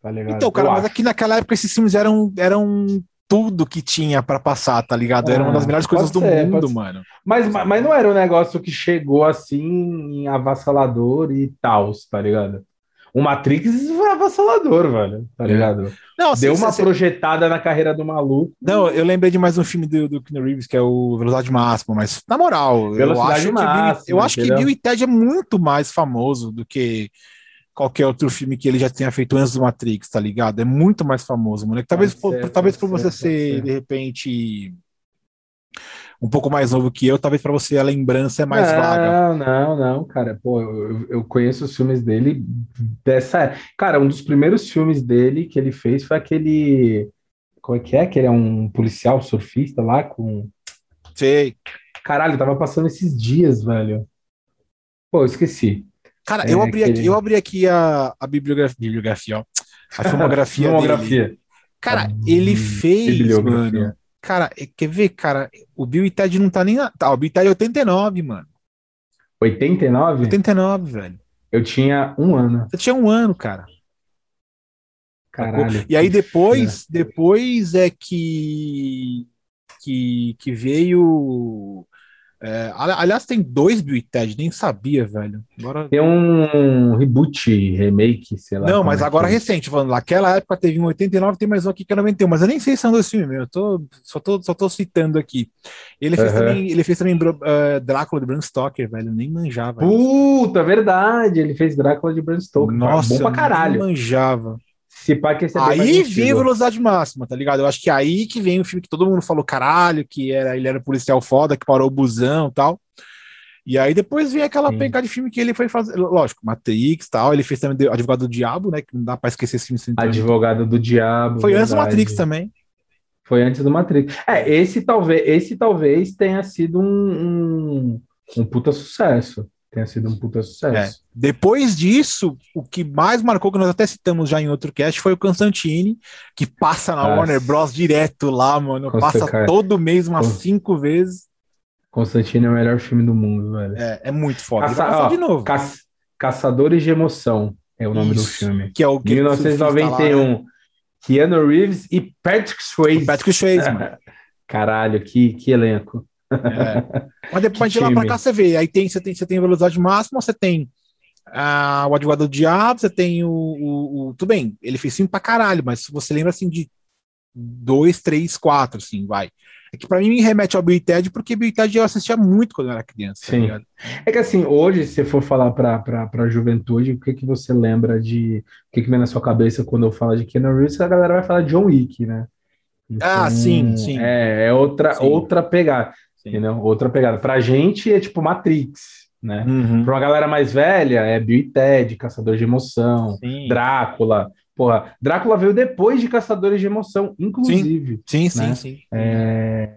Tá ligado? Então, cara, eu mas acho. aqui naquela época esses filmes eram, eram tudo que tinha para passar, tá ligado? Era uma das ah, melhores coisas do ser, mundo, mano. Mas, mas não era um negócio que chegou assim avassalador e tal, tá ligado? O Matrix foi avassalador, velho, tá é. ligado? Não, Deu uma você... projetada na carreira do maluco. Não, eu lembrei de mais um filme do, do Keanu Reeves, que é o Velocidade Máxima, mas na moral, Velocidade eu acho, máxima, que, Bill, eu acho que Bill e Ted é muito mais famoso do que qualquer outro filme que ele já tenha feito antes do Matrix, tá ligado? É muito mais famoso, moleque. Talvez, ser, por, talvez por você ser, ser, de repente, um pouco mais novo que eu, talvez para você a lembrança é mais não, vaga. Não, não, cara. Pô, eu, eu conheço os filmes dele dessa. Cara, um dos primeiros filmes dele que ele fez foi aquele. Como é que é? Que ele é um policial surfista lá com. Sei. Caralho, tava passando esses dias, velho. Pô, esqueci. Cara, é, eu, abri aqui, eu abri aqui a, a bibliografia, bibliografia, ó, a filmografia, filmografia. Cara, a ele fez, mano. Cara, é, quer ver, cara? O Bill e Ted não tá nem. Na... Tá, o Bill e Ted é 89, mano. 89? 89, velho. Eu tinha um ano. Você tinha um ano, cara. Caralho. E aí depois, depois é que, que, que veio é, aliás, tem dois Bill e Ted, nem sabia, velho. Agora... Tem um reboot, remake, sei lá. Não, mas é agora é. recente, falando lá. Aquela época teve um 89, tem mais um aqui que é 91, mas eu nem sei se são dois filmes. Eu tô, só, tô, só tô citando aqui. Ele fez uhum. também, ele fez também uh, Drácula de Bram Stoker, velho. Eu nem manjava. Puta, isso. verdade. Ele fez Drácula de Bram Stoker. Nossa, bom pra caralho. Nem manjava. Se pá que esse é aí vem velocidade máxima, tá ligado? Eu acho que aí que vem o filme que todo mundo falou, caralho, que era, ele era policial foda, que parou o busão e tal. E aí depois vem aquela penca de filme que ele foi fazer. Lógico, Matrix tal. Ele fez também Advogado do Diabo, né? Que não dá pra esquecer esse filme. Advogado do Diabo. Foi verdade. antes do Matrix também. Foi antes do Matrix. É, esse talvez, esse talvez tenha sido um, um, um puta sucesso. Tenha sido um puta sucesso. É. Depois disso, o que mais marcou, que nós até citamos já em outro cast, foi o Constantine, que passa na Nossa. Warner Bros. direto lá, mano. Consta, passa cara. todo mês umas Const... cinco vezes. Constantine é o melhor filme do mundo, velho. É, é muito foda. Caça... Ó, de novo. Ca... Caçadores de Emoção é o nome Isso, do filme. Que é o que 1991. Lá, né? Keanu Reeves e Patrick Swayze. Patrick Swayze, mano. Caralho, que, que elenco. É. Mas depois de lá pra cá você vê. Aí tem, você tem, você tem velocidade máxima, você tem ah, o advogado do diabo, você tem o, o, o, Tudo bem, ele fez filme pra caralho, mas você lembra assim de dois, três, quatro, assim, vai. É que pra mim me remete ao Bill Ted, porque Bill Ted eu assistia muito quando eu era criança. Tá Sim. Tá é que assim, hoje, se você for falar pra, pra, pra juventude, o que, que você lembra de. O que, que vem na sua cabeça quando eu falo de Keanu Reeves, a galera vai falar de John Wick, né? Então, ah, sim, sim. É, é outra, sim. outra pegada. Entendeu? Outra pegada. Pra gente é tipo Matrix, né? Uhum. Pra uma galera mais velha é Bill e Ted, Caçador de Emoção, sim. Drácula. Porra, Drácula veio depois de Caçadores de Emoção, inclusive. Sim, sim, né? sim. sim. É...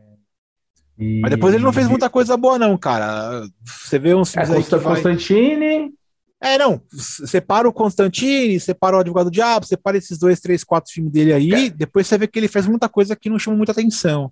E... Mas depois ele não fez muita coisa boa, não, cara. Você vê uns filmes é, aí Constantine. É, não. Separa o Constantine, separa o Advogado do Diabo, separa esses dois, três, quatro filmes dele aí. É. Depois você vê que ele fez muita coisa que não chama muita atenção.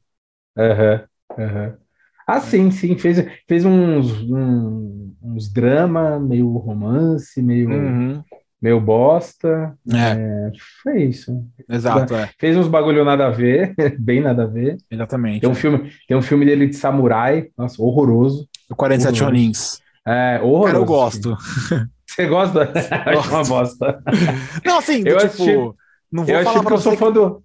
Aham, uhum, aham. Uhum. Ah, sim, sim, fez, fez uns, um, uns drama, meio romance, meio, uhum. meio bosta. É. é. foi isso. Exato, é. Fez uns bagulho nada a ver, bem nada a ver. Exatamente. Tem um, é. filme, tem um filme dele de samurai, nossa, horroroso. O 47 Ronins. É, horroroso. Cara, eu gosto. Você gosta? Acho uma bosta. Não, assim, eu tipo, assisti, não vou eu falar porque eu sou fã do...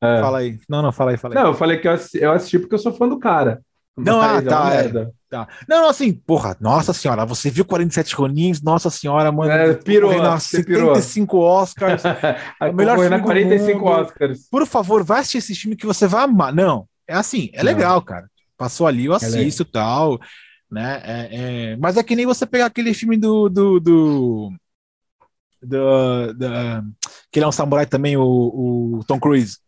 É. Fala aí. Não, não, fala aí, fala aí. Não, eu falei que eu assisti, eu assisti porque eu sou fã do cara. Não, ah, tá, é, tá. Não, não, assim, porra, nossa senhora, você viu 47 Ronins, nossa senhora, mano. É, pirou, na 75 pirou. Oscars. melhor filme 45 Oscars. Por favor, vai assistir esse filme que você vai amar. Não, é assim, é não. legal, cara. Passou ali, eu é assisto e é tal, né? É, é, Mas é que nem você pegar aquele filme do. do, do... do, do que ele é um samurai também, o, o Tom Cruise.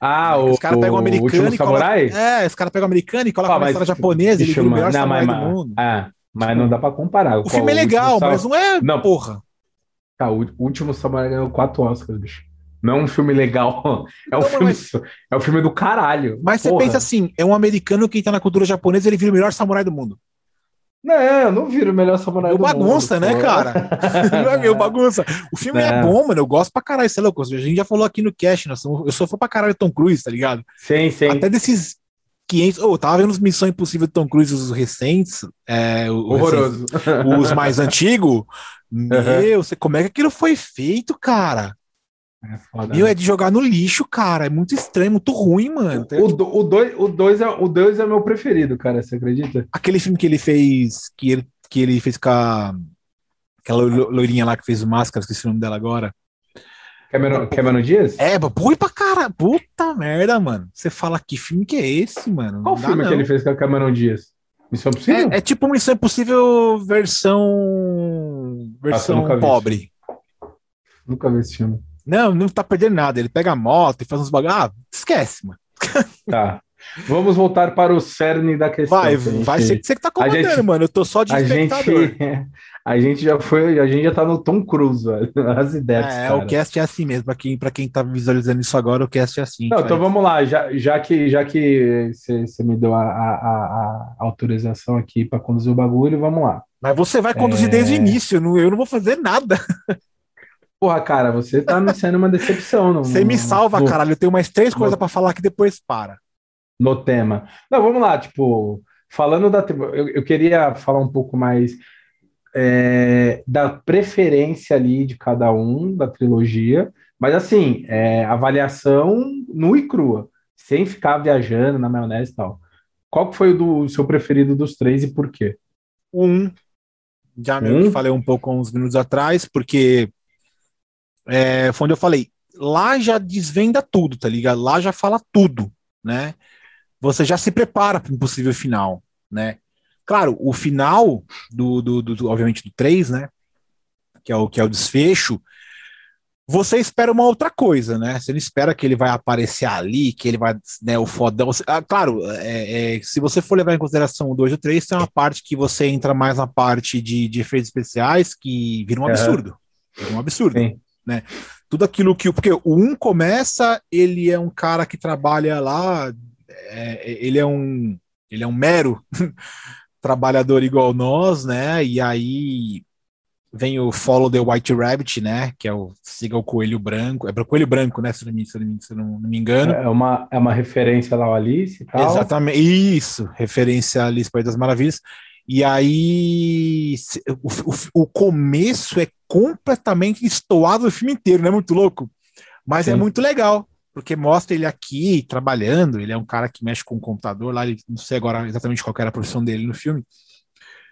Ah, o, os caras pegam o americano e samurai? Coloca, é, os caras pegam americano e colocam ah, uma história japonesa, ele vira o melhor não, samurai mas, do mundo. Ah, mas não dá pra comparar. O filme é legal, mas não é, não. porra. Tá, o último samurai ganhou quatro Oscars, bicho. Não é um filme legal, é um, não, filme, mas... é um filme do caralho. Mas porra. você pensa assim, é um americano que tá na cultura japonesa, ele vira o melhor samurai do mundo. Não, eu não viro o melhor samurai meu do bagunça, mundo, né, cara? não é meu bagunça. O filme é. é. bom, mano. Eu gosto pra caralho, sei lá, a gente já falou aqui no cast, nós, eu sou fã pra caralho Tom Cruise, tá ligado? Sim, sim. Até desses 500. Oh, eu tava vendo os Missão Impossível de Tom Cruise, os recentes. É, Horroroso. Recentes, os mais antigos. Meu, você, como é que aquilo foi feito, cara? É foda. Meu, né? é de jogar no lixo, cara. É muito estranho, muito ruim, mano. O 2 o dois, o dois é, o dois é meu preferido, cara. Você acredita? Aquele filme que ele fez, que ele, que ele fez com a, aquela loirinha lá que fez o Máscara, esqueci o nome dela agora. Cameron, Cameron Dias? É, põe pra cara. Puta merda, mano. Você fala que filme que é esse, mano? Qual filme não. que ele fez com a Cameron Dias? Missão Impossível? É, é tipo Missão Impossível versão. versão ah, pobre. Nunca vi esse filme. Não, não tá perdendo nada. Ele pega a moto e faz uns bagulho. Ah, esquece, mano. Tá. Vamos voltar para o cerne da questão. Vai, gente, vai ser que você que tá comandando, gente, mano. Eu tô só de a espectador. Gente, a gente já foi, a gente já tá no Tom Cruise, velho. As ideias. É, cara. o cast é assim mesmo. Para quem, pra quem tá visualizando isso agora, o cast é assim. Não, então vamos lá. Já, já que já que você me deu a, a, a, autorização aqui para conduzir o bagulho, vamos lá. Mas você vai conduzir é... desde o início. Não, eu não vou fazer nada. Porra, cara, você tá me sendo uma decepção. Não, você me salva, no, caralho. Eu tenho mais três coisas para falar que depois para. No tema. Não, vamos lá, tipo, falando da. Eu, eu queria falar um pouco mais é, da preferência ali de cada um da trilogia, mas assim, é, avaliação nua e crua, sem ficar viajando na maionese e tal. Qual foi o, do, o seu preferido dos três e por quê? Um. Já um? falei um pouco uns minutos atrás, porque é, foi onde eu falei, lá já desvenda tudo, tá ligado? Lá já fala tudo, né? Você já se prepara para um possível final, né? Claro, o final do, do, do, obviamente, do 3, né? Que é o, que é o desfecho, você espera uma outra coisa, né? Você não espera que ele vai aparecer ali, que ele vai, né, o fodão. Ah, claro, é, é, se você for levar em consideração o 2 e o 3, tem uma parte que você entra mais na parte de, de efeitos especiais que vira um absurdo. Vira um absurdo, Sim. Né? Tudo aquilo que... Porque o 1 um começa, ele é um cara que trabalha lá, é, ele é um... Ele é um mero trabalhador igual nós, né? E aí vem o Follow the White Rabbit, né? Que é o Siga o Coelho Branco. É para o Coelho Branco, né? Se não, me, se não, se não, não me engano. É uma, é uma referência lá ao Alice e tal. Exatamente. Isso, referência a Alice País das Maravilhas. E aí o, o, o, começo é completamente estoado o filme inteiro, não é muito louco? Mas é Sim. é muito legal, porque mostra ele aqui trabalhando. Ele é um cara que mexe com o computador lá. Ele, não sei agora exatamente qual era a profissão dele no filme.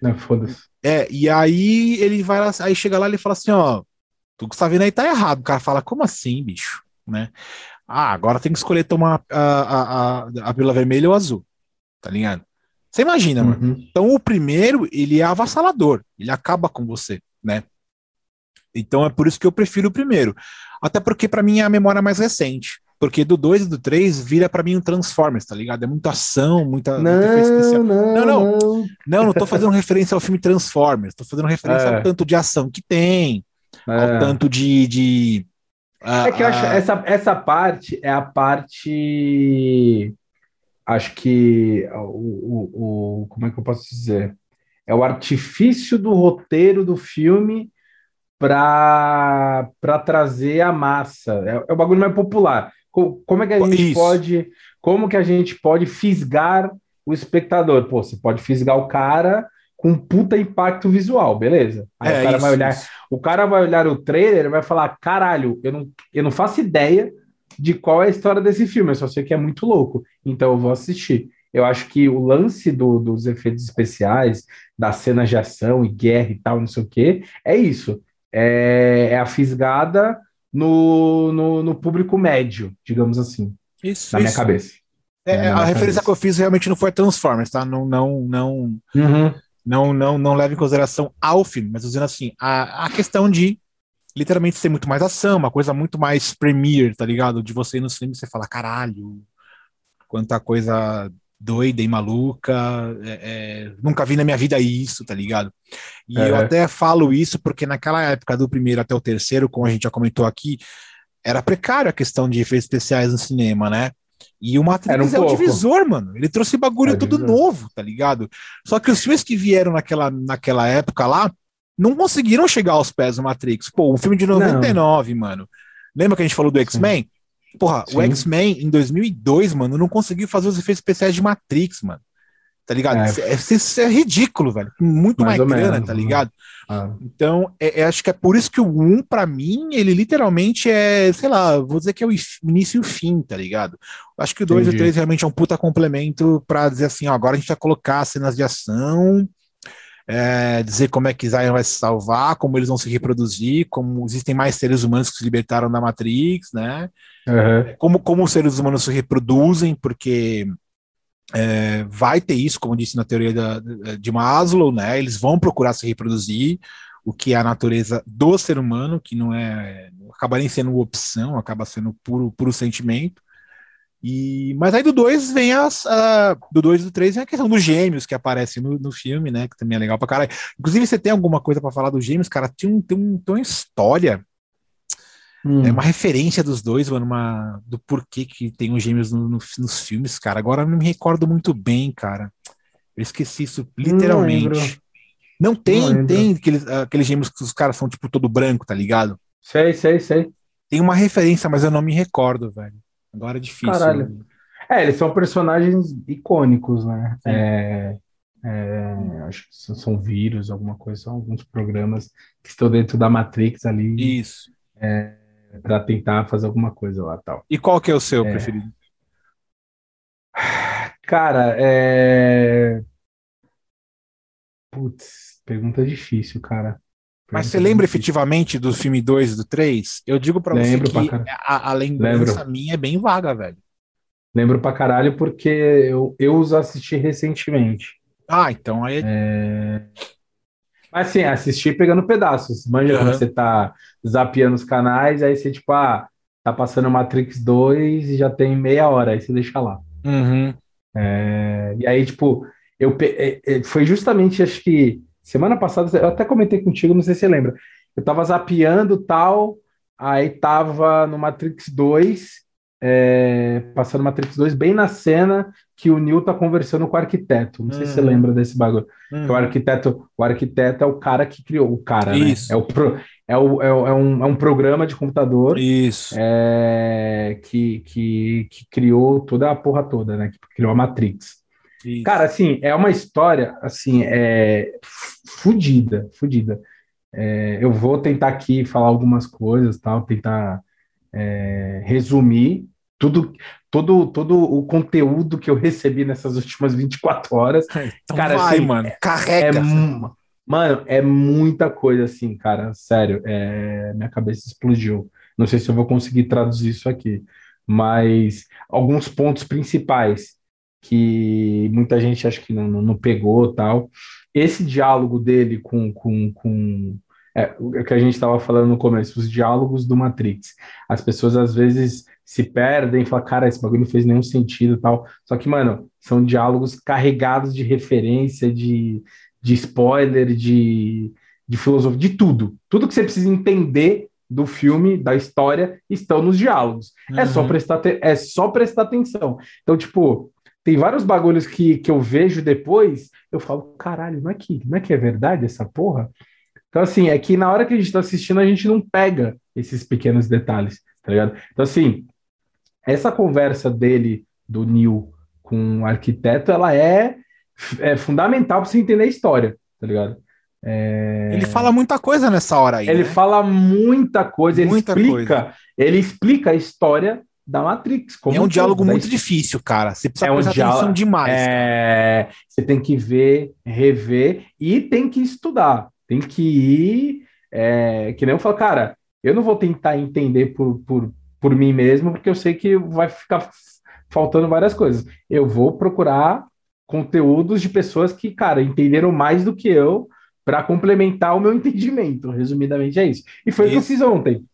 Não, foda-se. É, e aí ele vai lá, aí chega lá e ele fala assim, ó, tudo que você tá vendo aí tá errado. O cara fala, como assim, bicho? Né? Ah, agora tem que escolher tomar a, a, a, a pílula vermelha ou azul. Tá ligado? Você imagina, uhum. mano. Então o primeiro, ele é avassalador. Ele acaba com você, né? Então é por isso que eu prefiro o primeiro. Até porque para mim é a memória mais recente. Porque do 2 e do 3 vira para mim um Transformers, tá ligado? É muita ação, muita. Não, muita especial. Não, não, não. Não, não tô fazendo referência ao filme Transformers, tô fazendo referência é. ao tanto de ação que tem, é. ao tanto de. de é que eu acho essa, essa parte é a parte. Acho que o, o, o, como é que eu posso dizer? É o artifício do roteiro do filme para trazer a massa. É, é o bagulho mais popular. Como é que a gente Isso. pode, como que a gente pode fisgar o espectador? Pô, você pode fisgar o cara com um puta impacto visual, beleza? Aí é, o cara isso, vai olhar, isso. o cara vai olhar o trailer e vai falar: "Caralho, eu não, eu não faço ideia de qual é a história desse filme, eu só sei que é muito louco, então eu vou assistir". Eu acho que o lance do, dos efeitos especiais, das cenas de ação e guerra e tal, não sei o que, é isso. É, é a fisgada no, no, no público médio, digamos assim. Isso. Na isso. minha cabeça. É, é, a referência que eu fiz realmente não foi Transformers, tá? Não, não, não, uhum. não, não, não leva em consideração ao filme, mas dizendo assim, a, a questão de literalmente ser muito mais ação, uma coisa muito mais premier, tá ligado? De você ir no cinema e você fala, caralho, quanta coisa doida e maluca, é, é, nunca vi na minha vida isso, tá ligado? E é. eu até falo isso porque naquela época do primeiro até o terceiro, como a gente já comentou aqui, era precário a questão de efeitos especiais no cinema, né? E o Matrix um é o divisor, mano. Ele trouxe bagulho é tudo novo, tá ligado? Só que os filmes que vieram naquela, naquela época lá não conseguiram chegar aos pés do Matrix. Pô, um filme de 99, não. mano. Lembra que a gente falou do X-Men? Porra, Sim. o X-Men em 2002, mano, não conseguiu fazer os efeitos especiais de Matrix, mano. Tá ligado? É. Isso é, é, ridículo, velho. Muito mais, mais grana, menos, tá ligado? Ah. Então, é, é, acho que é por isso que o 1, pra mim, ele literalmente é, sei lá, vou dizer que é o início e o fim, tá ligado? Acho que o 2 e o 3 realmente é um puta complemento pra dizer assim, ó, agora a gente vai colocar cenas de ação, é, dizer como é que Zion vai se salvar, como eles vão se reproduzir, como existem mais seres humanos que se libertaram da Matrix, né? Uhum. Como, como os seres humanos se reproduzem, porque é, vai ter isso, como disse na teoria da, de Maslow, né? Eles vão procurar se reproduzir, o que é a natureza do ser humano, que não é acaba nem sendo opção, acaba sendo puro, puro sentimento. E, mas aí do 2 vem as. Uh, do 2 e do 3 vem a questão dos gêmeos que aparecem no, no filme, né? Que também é legal pra caralho. Inclusive, você tem alguma coisa para falar dos gêmeos, cara? Tem, um, tem, um, tem uma história. Hum. É uma referência dos dois, mano, uma, do porquê que tem os gêmeos no, no, nos filmes, cara. Agora eu não me recordo muito bem, cara. Eu esqueci isso literalmente. Não, não tem, não tem aqueles, aqueles gêmeos que os caras são, tipo, todo branco, tá ligado? Sei, sei, sei. Tem uma referência, mas eu não me recordo, velho. Agora é difícil. Caralho. É, eles são personagens icônicos, né? É, é, acho que são vírus, alguma coisa, são alguns programas que estão dentro da Matrix ali. Isso. É, para tentar fazer alguma coisa lá tal. E qual que é o seu é. preferido? Cara, é. Putz, pergunta difícil, cara. Mas você lembra efetivamente do filme 2 e do 3? Eu digo pra Lembro você que a, a lembrança Lembro. minha é bem vaga, velho. Lembro pra caralho porque eu, eu os assisti recentemente. Ah, então aí. É... Mas assim, assistir pegando pedaços. Manja uhum. você tá zapeando os canais, aí você, tipo, ah, tá passando Matrix 2 e já tem meia hora, aí você deixa lá. Uhum. É... E aí, tipo, eu pe... É, é, foi justamente, acho que semana passada, eu até comentei contigo, não sei se você lembra. Eu tava zapeando tal, aí tava no Matrix 2 é, passando Matrix 2 bem na cena que o Neo tá conversando com o arquiteto. Não sei uhum. se você uhum. lembra desse bagulho. Uhum. O arquiteto, o arquiteto é o cara que criou o cara, né? Isso. né? É o, pro, é, o, é, é, um, é um programa de computador Isso. É, que, que, que criou toda a porra toda, né? Que criou a Matrix. Isso. Cara, assim, é uma história assim, é fodida, fodida. É, eu vou tentar aqui falar algumas coisas, tal, tentar é, resumir tudo, todo, todo o conteúdo que eu recebi nessas últimas 24 horas. Então cara, vai, assim, mano, carrega. É, mano, é muita coisa assim, cara, sério, é, minha cabeça explodiu. Não sei se eu vou conseguir traduzir isso aqui, mas alguns pontos principais que muita gente acha que não, não pegou tal. Esse diálogo dele com, com, com é, o que a gente estava falando no começo, os diálogos do Matrix. As pessoas às vezes se perdem e falam, cara, esse bagulho não fez nenhum sentido tal. Só que, mano, são diálogos carregados de referência, de, de spoiler, de, de filosofia, de tudo. Tudo que você precisa entender do filme, da história, estão nos diálogos. Uhum. É, só uhum. prestar é só prestar atenção. Então, tipo, tem vários bagulhos que, que eu vejo depois, eu falo, caralho, não é que, não é que é verdade essa porra? Então, assim, é que na hora que a gente está assistindo, a gente não pega esses pequenos detalhes, tá ligado? Então, assim, essa conversa dele, do Neil, com o arquiteto, ela é, é fundamental para você entender a história, tá ligado? É... Ele fala muita coisa nessa hora aí. Ele né? fala muita coisa, muita ele explica, coisa. ele explica a história da Matrix. é um diálogo muito difícil, cara. Você precisa é um prestar diálogo, atenção demais. É... Você tem que ver, rever e tem que estudar. Tem que ir. É... Que nem eu falo, cara, eu não vou tentar entender por, por, por mim mesmo, porque eu sei que vai ficar faltando várias coisas. Eu vou procurar conteúdos de pessoas que, cara, entenderam mais do que eu para complementar o meu entendimento. Resumidamente é isso. E foi isso. o que eu fiz ontem.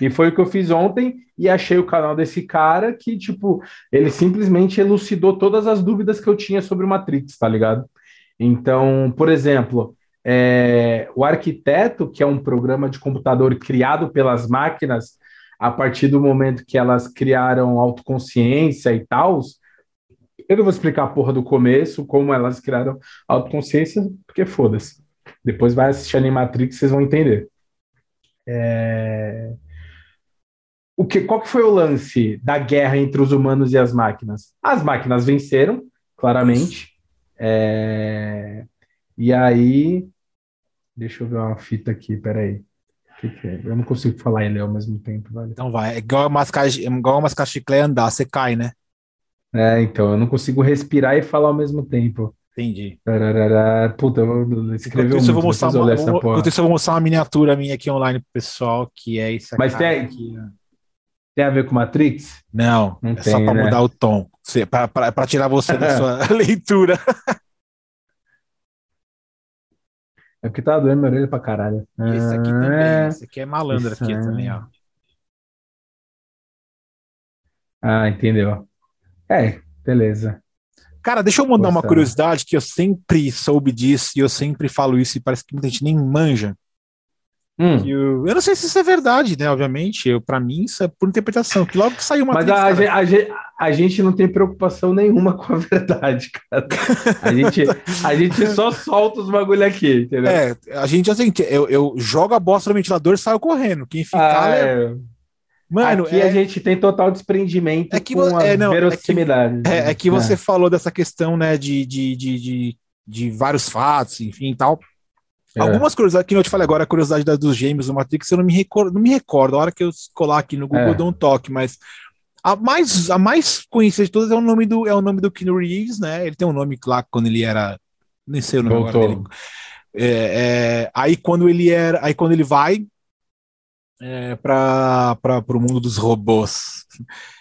E foi o que eu fiz ontem e achei o canal desse cara que, tipo, ele simplesmente elucidou todas as dúvidas que eu tinha sobre o Matrix, tá ligado? Então, por exemplo, é, o Arquiteto, que é um programa de computador criado pelas máquinas a partir do momento que elas criaram autoconsciência e tal, eu não vou explicar a porra do começo, como elas criaram autoconsciência, porque foda-se. Depois vai assistir Animatrix, vocês vão entender. É o que, qual que foi o lance da guerra entre os humanos e as máquinas? As máquinas venceram, claramente. É... E aí. Deixa eu ver uma fita aqui, peraí. Que que é? Eu não consigo falar ele ao mesmo tempo, velho. Então vai, é igual mascar, igual mascar chiclete andar, você cai, né? É, então, eu não consigo respirar e falar ao mesmo tempo. Entendi. Puta, eu escrevi eu vou mostrar uma, enquanto isso eu vou mostrar uma miniatura minha aqui online pro pessoal, que é isso aqui. Mas tem, aqui, tem a ver com Matrix? Não, não é tem, só para né? mudar o tom, para tirar você da sua leitura. É porque tá doendo minha orelha pra caralho. Esse aqui também, é... esse aqui é malandro aqui é... também, ó. Ah, entendeu. É, beleza. Cara, deixa eu mandar uma curiosidade que eu sempre soube disso e eu sempre falo isso e parece que muita gente nem manja. Hum. Eu, eu, não sei se isso é verdade, né? Obviamente, para mim isso é por interpretação. Que logo que saiu uma. Mas a, a, a, a, gente não tem preocupação nenhuma com a verdade, cara. A gente, a gente só solta os bagulho aqui, entendeu? É, a gente assim, eu, eu jogo a bosta no ventilador e saio correndo. Quem ficar. Ah, é... Mano, aqui é... a gente tem total desprendimento é que, com a é, não, verossimilidade. É que, é, é que você é. falou dessa questão, né, de, de, de, de, de vários fatos, enfim e tal. É. Algumas curiosidades, que eu te falei agora, a curiosidade da, dos gêmeos do Matrix, eu não me recordo, não me recordo. A hora que eu colar aqui no Google, é. eu dou um toque, mas a mais, a mais conhecida de todas é o nome do, é o nome do Keanu Reeves, né? Ele tem um nome lá quando ele era. Nem sei o nome Voltou. agora dele. É, é, aí quando ele era. Aí quando ele vai é, para o mundo dos robôs.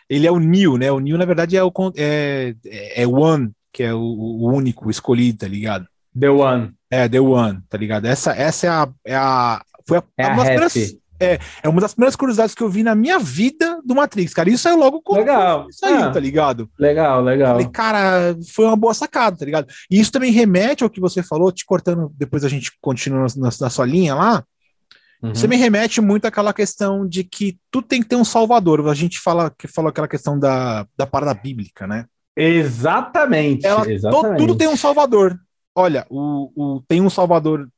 Ele é o Neo, né? O Neo, na verdade, é o é, é One, que é o, o único, escolhido, tá ligado? The One. É, The One, tá ligado? Essa, essa é a. É a foi a, é a uma, das primeiras, é, é uma das primeiras curiosidades que eu vi na minha vida do Matrix, cara. Isso é logo quando legal. saiu, ah, tá ligado? Legal, legal. Falei, cara, foi uma boa sacada, tá ligado? E isso também remete ao que você falou, te cortando, depois a gente continua na, na sua linha lá. Uhum. Você me remete muito àquela questão de que tu tem que ter um salvador. A gente fala que falou aquela questão da, da parada bíblica, né? Exatamente. Ela, exatamente. tudo tem um salvador. Olha, o, o, tem um salvador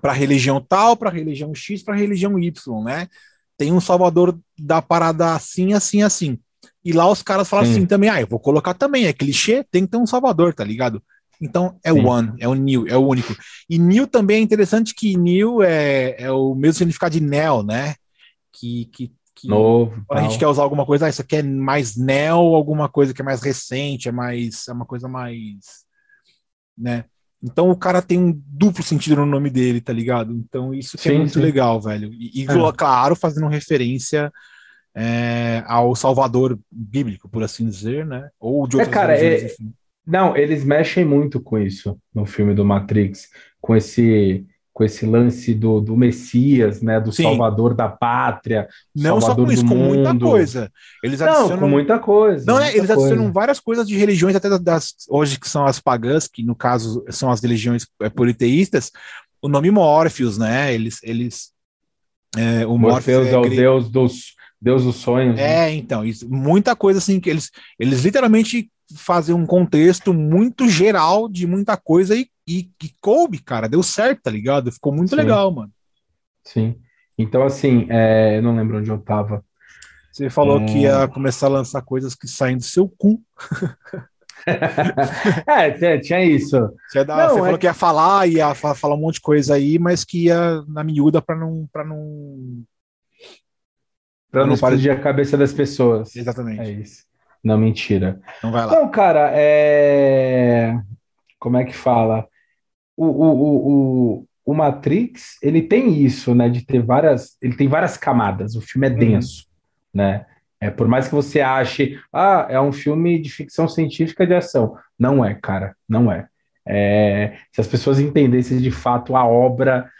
para religião tal, para religião X, para religião Y, né? Tem um salvador da parada assim, assim, assim. E lá os caras falam Sim. assim também, ah, eu vou colocar também, é clichê, tem que ter um salvador, tá ligado? Então é o one, é o new, é o único. E new também é interessante que new é, é o mesmo significado de neo, né? Que, que, que Novo, quando a gente quer usar alguma coisa, ah, isso aqui é mais neo, alguma coisa que é mais recente, é mais é uma coisa mais, né? Então o cara tem um duplo sentido no nome dele, tá ligado? Então isso que é sim, é muito sim. legal, velho. E, e é. claro, fazendo referência é, ao Salvador bíblico, por assim dizer, né? Ou de outras é, cara, é, não, eles mexem muito com isso no filme do Matrix, com esse com esse lance do, do Messias, né, do Sim. Salvador da pátria, não só com isso, com muita coisa. Eles adicionam não, com muita coisa. Não, é, eles coisa. adicionam várias coisas de religiões até das hoje que são as pagãs, que no caso são as religiões é, politeístas. O nome Morpheus, né? Eles eles é, o Morpheus é, é o deus dos Deus dos sonhos. É, né? então, isso, muita coisa assim que eles eles literalmente fazer um contexto muito geral de muita coisa e, e, e coube, cara. Deu certo, tá ligado? Ficou muito Sim. legal, mano. Sim. Então, assim, é, eu não lembro onde eu tava. Você falou é... que ia começar a lançar coisas que saem do seu cu. é, tinha isso. Você, dá, não, você é... falou que ia falar, ia falar um monte de coisa aí, mas que ia na miúda para não. Pra não... Pra não, não explodir a cabeça das pessoas. Exatamente. É isso. Não, mentira. Então vai lá. Não, cara, é. Como é que fala? O, o, o, o, Matrix, ele tem isso, né? De ter várias. Ele tem várias camadas. O filme é uhum. denso, né? É, por mais que você ache, ah, é um filme de ficção científica de ação. Não é, cara, não é. é se as pessoas entendessem de fato a obra,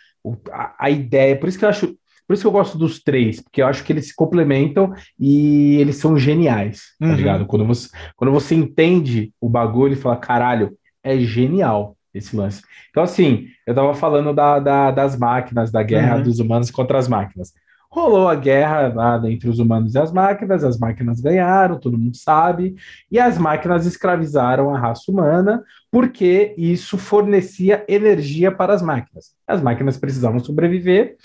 a, a ideia, por isso que eu acho por isso que eu gosto dos três, porque eu acho que eles se complementam e eles são geniais, tá uhum. ligado? Quando você, quando você entende o bagulho e fala, caralho, é genial esse lance. Então, assim, eu tava falando da, da das máquinas, da guerra uhum. dos humanos contra as máquinas. Rolou a guerra lá entre os humanos e as máquinas, as máquinas ganharam, todo mundo sabe, e as máquinas escravizaram a raça humana, porque isso fornecia energia para as máquinas. As máquinas precisavam sobreviver,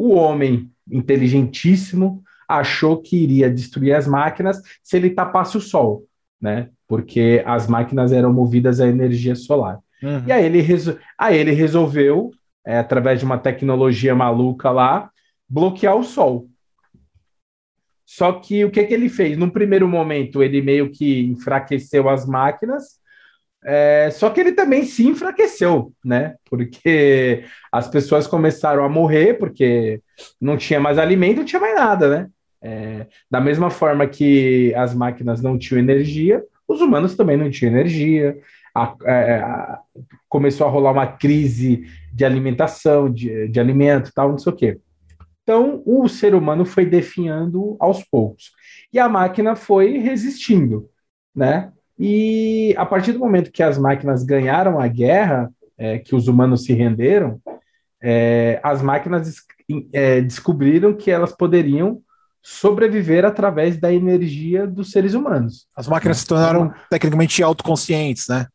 o homem inteligentíssimo achou que iria destruir as máquinas se ele tapasse o sol, né? Porque as máquinas eram movidas à energia solar. Uhum. E aí ele, resol... aí ele resolveu, é, através de uma tecnologia maluca lá, bloquear o sol. Só que o que, que ele fez? No primeiro momento, ele meio que enfraqueceu as máquinas, é, só que ele também se enfraqueceu, né? Porque as pessoas começaram a morrer porque não tinha mais alimento, não tinha mais nada, né? É, da mesma forma que as máquinas não tinham energia, os humanos também não tinham energia. A, é, a, começou a rolar uma crise de alimentação, de, de alimento, tal, não sei o quê. Então, o ser humano foi definhando aos poucos. E a máquina foi resistindo, né? E a partir do momento que as máquinas ganharam a guerra, é, que os humanos se renderam, é, as máquinas é, descobriram que elas poderiam sobreviver através da energia dos seres humanos. As máquinas se tornaram tecnicamente autoconscientes, né?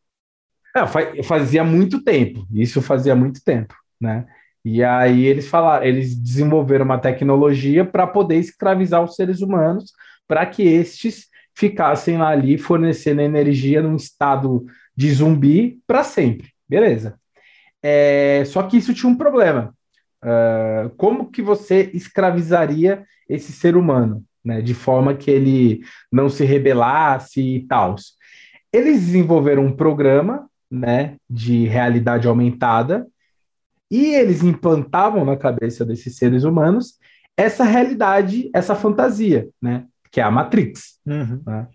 É, fazia muito tempo, isso fazia muito tempo, né? E aí eles falaram, eles desenvolveram uma tecnologia para poder escravizar os seres humanos, para que estes ficassem lá ali fornecendo energia num estado de zumbi para sempre. Beleza. É, só que isso tinha um problema. Uh, como que você escravizaria esse ser humano, né, de forma que ele não se rebelasse e tal? Eles desenvolveram um programa, né, de realidade aumentada e eles implantavam na cabeça desses seres humanos essa realidade, essa fantasia, né? Que é a Matrix. Uhum. Né?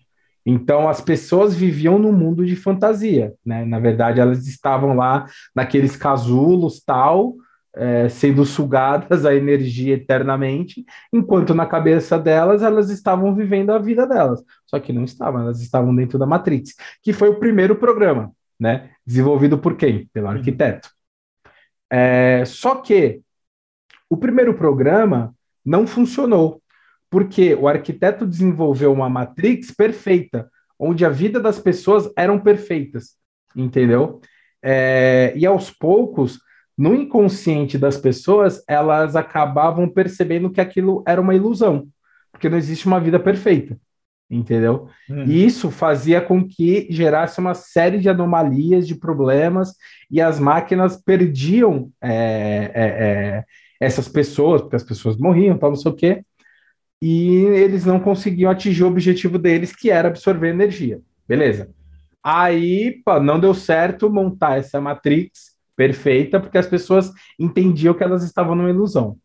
Então as pessoas viviam num mundo de fantasia, né? Na verdade, elas estavam lá naqueles casulos tal, é, sendo sugadas a energia eternamente, enquanto na cabeça delas elas estavam vivendo a vida delas. Só que não estavam, elas estavam dentro da Matrix, que foi o primeiro programa, né? Desenvolvido por quem? Pelo uhum. arquiteto. É, só que o primeiro programa não funcionou, porque o arquiteto desenvolveu uma matrix perfeita, onde a vida das pessoas eram perfeitas, entendeu? É, e aos poucos, no inconsciente das pessoas, elas acabavam percebendo que aquilo era uma ilusão, porque não existe uma vida perfeita, entendeu? Hum. E isso fazia com que gerasse uma série de anomalias, de problemas, e as máquinas perdiam é, é, é essas pessoas, porque as pessoas morriam, tal, não sei o quê, e eles não conseguiam atingir o objetivo deles, que era absorver energia. Beleza. Aí, pô, não deu certo montar essa matrix perfeita, porque as pessoas entendiam que elas estavam numa ilusão.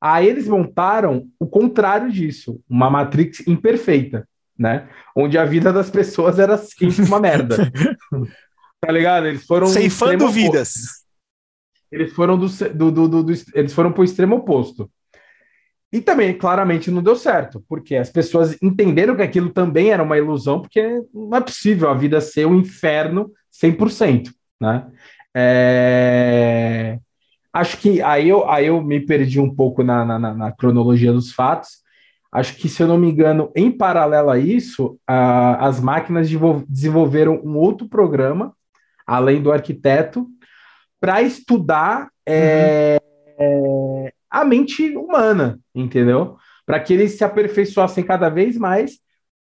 Aí eles montaram o contrário disso, uma matrix imperfeita, né? Onde a vida das pessoas era sempre uma merda. tá ligado? Eles foram ceifando vidas. Eles foram do, do, do, do, eles foram para o extremo oposto. E também, claramente, não deu certo, porque as pessoas entenderam que aquilo também era uma ilusão, porque não é possível a vida ser um inferno 100%, né? É... Acho que aí eu, aí eu me perdi um pouco na, na, na, cronologia dos fatos. Acho que, se eu não me engano, em paralelo a isso, a, as máquinas desenvolveram um outro programa, além do arquiteto, para estudar é, uhum. é, a mente humana, entendeu? Para que eles se aperfeiçoassem cada vez mais,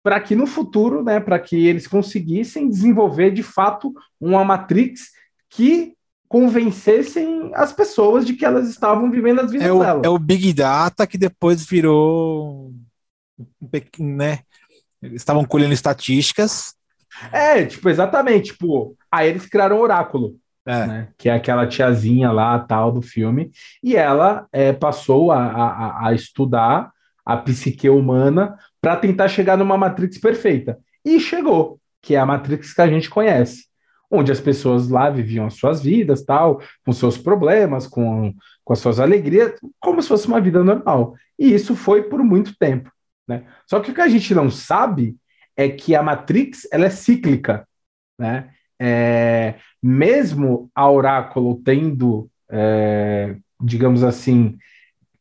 para que no futuro, né, para que eles conseguissem desenvolver de fato uma matrix que convencessem as pessoas de que elas estavam vivendo as vidas é o, delas. É o Big Data que depois virou um né? Eles estavam colhendo estatísticas. É, tipo, exatamente, tipo, aí eles criaram o oráculo. É. Né, que é aquela tiazinha lá, tal, do filme, e ela é, passou a, a, a estudar a psique humana para tentar chegar numa matrix perfeita. E chegou, que é a matrix que a gente conhece, onde as pessoas lá viviam as suas vidas, tal, com seus problemas, com, com as suas alegrias, como se fosse uma vida normal. E isso foi por muito tempo. Né? Só que o que a gente não sabe é que a matrix ela é cíclica. Né? É, mesmo a Oráculo tendo, é, digamos assim,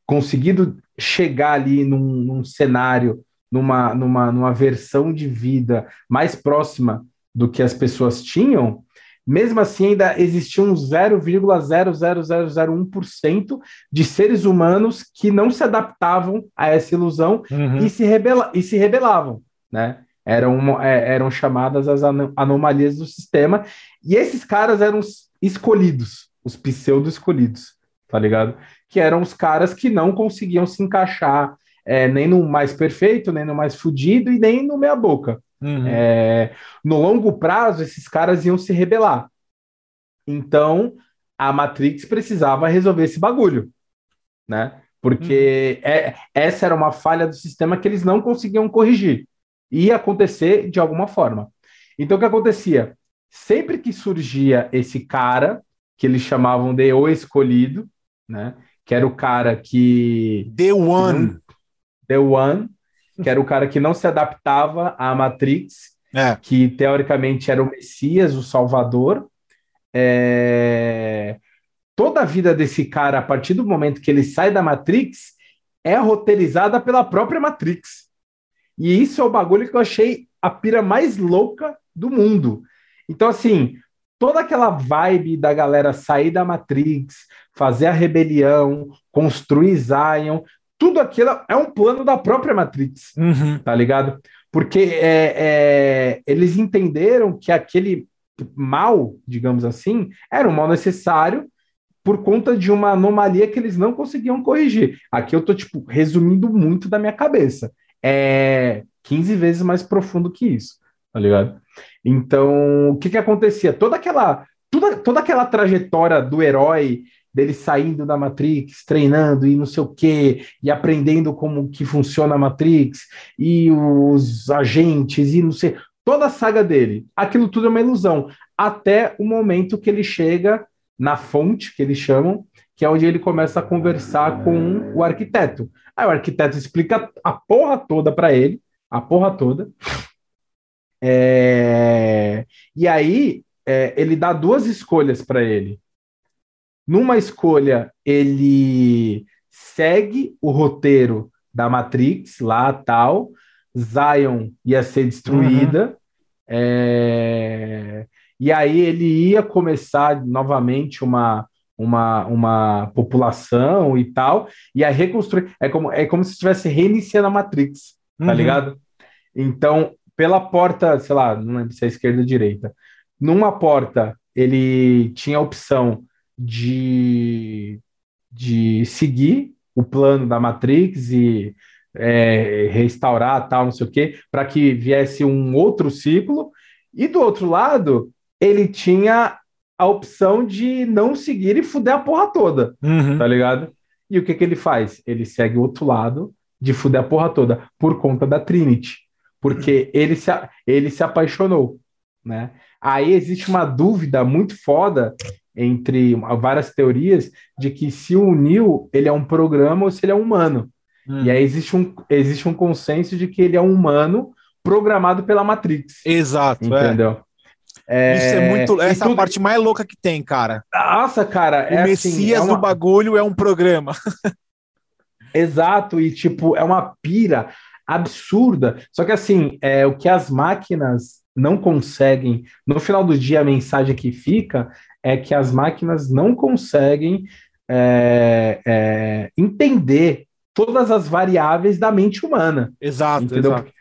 conseguido chegar ali num, num cenário, numa, numa, numa versão de vida mais próxima do que as pessoas tinham, mesmo assim ainda existiam 0,00001% de seres humanos que não se adaptavam a essa ilusão uhum. e, se rebela e se rebelavam, né? Eram, é, eram chamadas as anomalias do sistema, e esses caras eram os escolhidos, os pseudo-escolhidos, tá ligado? Que eram os caras que não conseguiam se encaixar é, nem no mais perfeito, nem no mais fudido e nem no meia-boca. Uhum. É, no longo prazo, esses caras iam se rebelar. Então, a Matrix precisava resolver esse bagulho, né? Porque uhum. é, essa era uma falha do sistema que eles não conseguiam corrigir ia acontecer de alguma forma. Então, o que acontecia? Sempre que surgia esse cara, que eles chamavam de o escolhido, né? Que era o cara que. The One. The One, que era o cara que não se adaptava à Matrix, é. que teoricamente era o Messias, o Salvador. É... Toda a vida desse cara, a partir do momento que ele sai da Matrix, é roteirizada pela própria Matrix. E isso é o bagulho que eu achei a pira mais louca do mundo. Então, assim, toda aquela vibe da galera sair da Matrix, fazer a rebelião, construir Zion, tudo aquilo é um plano da própria Matrix, uhum. tá ligado? Porque é, é, eles entenderam que aquele mal, digamos assim, era um mal necessário por conta de uma anomalia que eles não conseguiam corrigir. Aqui eu tô, tipo, resumindo muito da minha cabeça é 15 vezes mais profundo que isso, tá ligado? Então, o que que acontecia? Toda aquela, toda, toda aquela trajetória do herói dele saindo da Matrix, treinando e não sei o quê, e aprendendo como que funciona a Matrix, e os agentes, e não sei, toda a saga dele. Aquilo tudo é uma ilusão, até o momento que ele chega na fonte, que eles chamam, que é onde ele começa a conversar com o arquiteto. Aí o arquiteto explica a porra toda para ele, a porra toda. É... E aí é, ele dá duas escolhas para ele. Numa escolha, ele segue o roteiro da Matrix lá, tal. Zion ia ser destruída. Uhum. É... E aí ele ia começar novamente uma, uma, uma população e tal, e a reconstruir. É como, é como se estivesse reiniciando a Matrix, tá uhum. ligado? Então, pela porta, sei lá, não lembro se é esquerda ou direita, numa porta ele tinha a opção de, de seguir o plano da Matrix e é, restaurar tal, não sei o quê, para que viesse um outro ciclo. E do outro lado, ele tinha a opção de não seguir e fuder a porra toda, uhum. tá ligado? E o que, que ele faz? Ele segue o outro lado de fuder a porra toda, por conta da Trinity. Porque ele se, ele se apaixonou, né? Aí existe uma dúvida muito foda entre várias teorias de que se o Neo ele é um programa ou se ele é humano. Hum. E aí existe um, existe um consenso de que ele é um humano programado pela Matrix. Exato. É. Entendeu? É... Isso é muito. Essa tudo... é a parte mais louca que tem, cara. Nossa, cara. O é assim, Messias assim, é uma... do bagulho é um programa. Exato, e tipo, é uma pira absurda. Só que assim, é o que as máquinas não conseguem. No final do dia, a mensagem que fica é que as máquinas não conseguem é, é, entender todas as variáveis da mente humana. Exato, entendeu? Exato.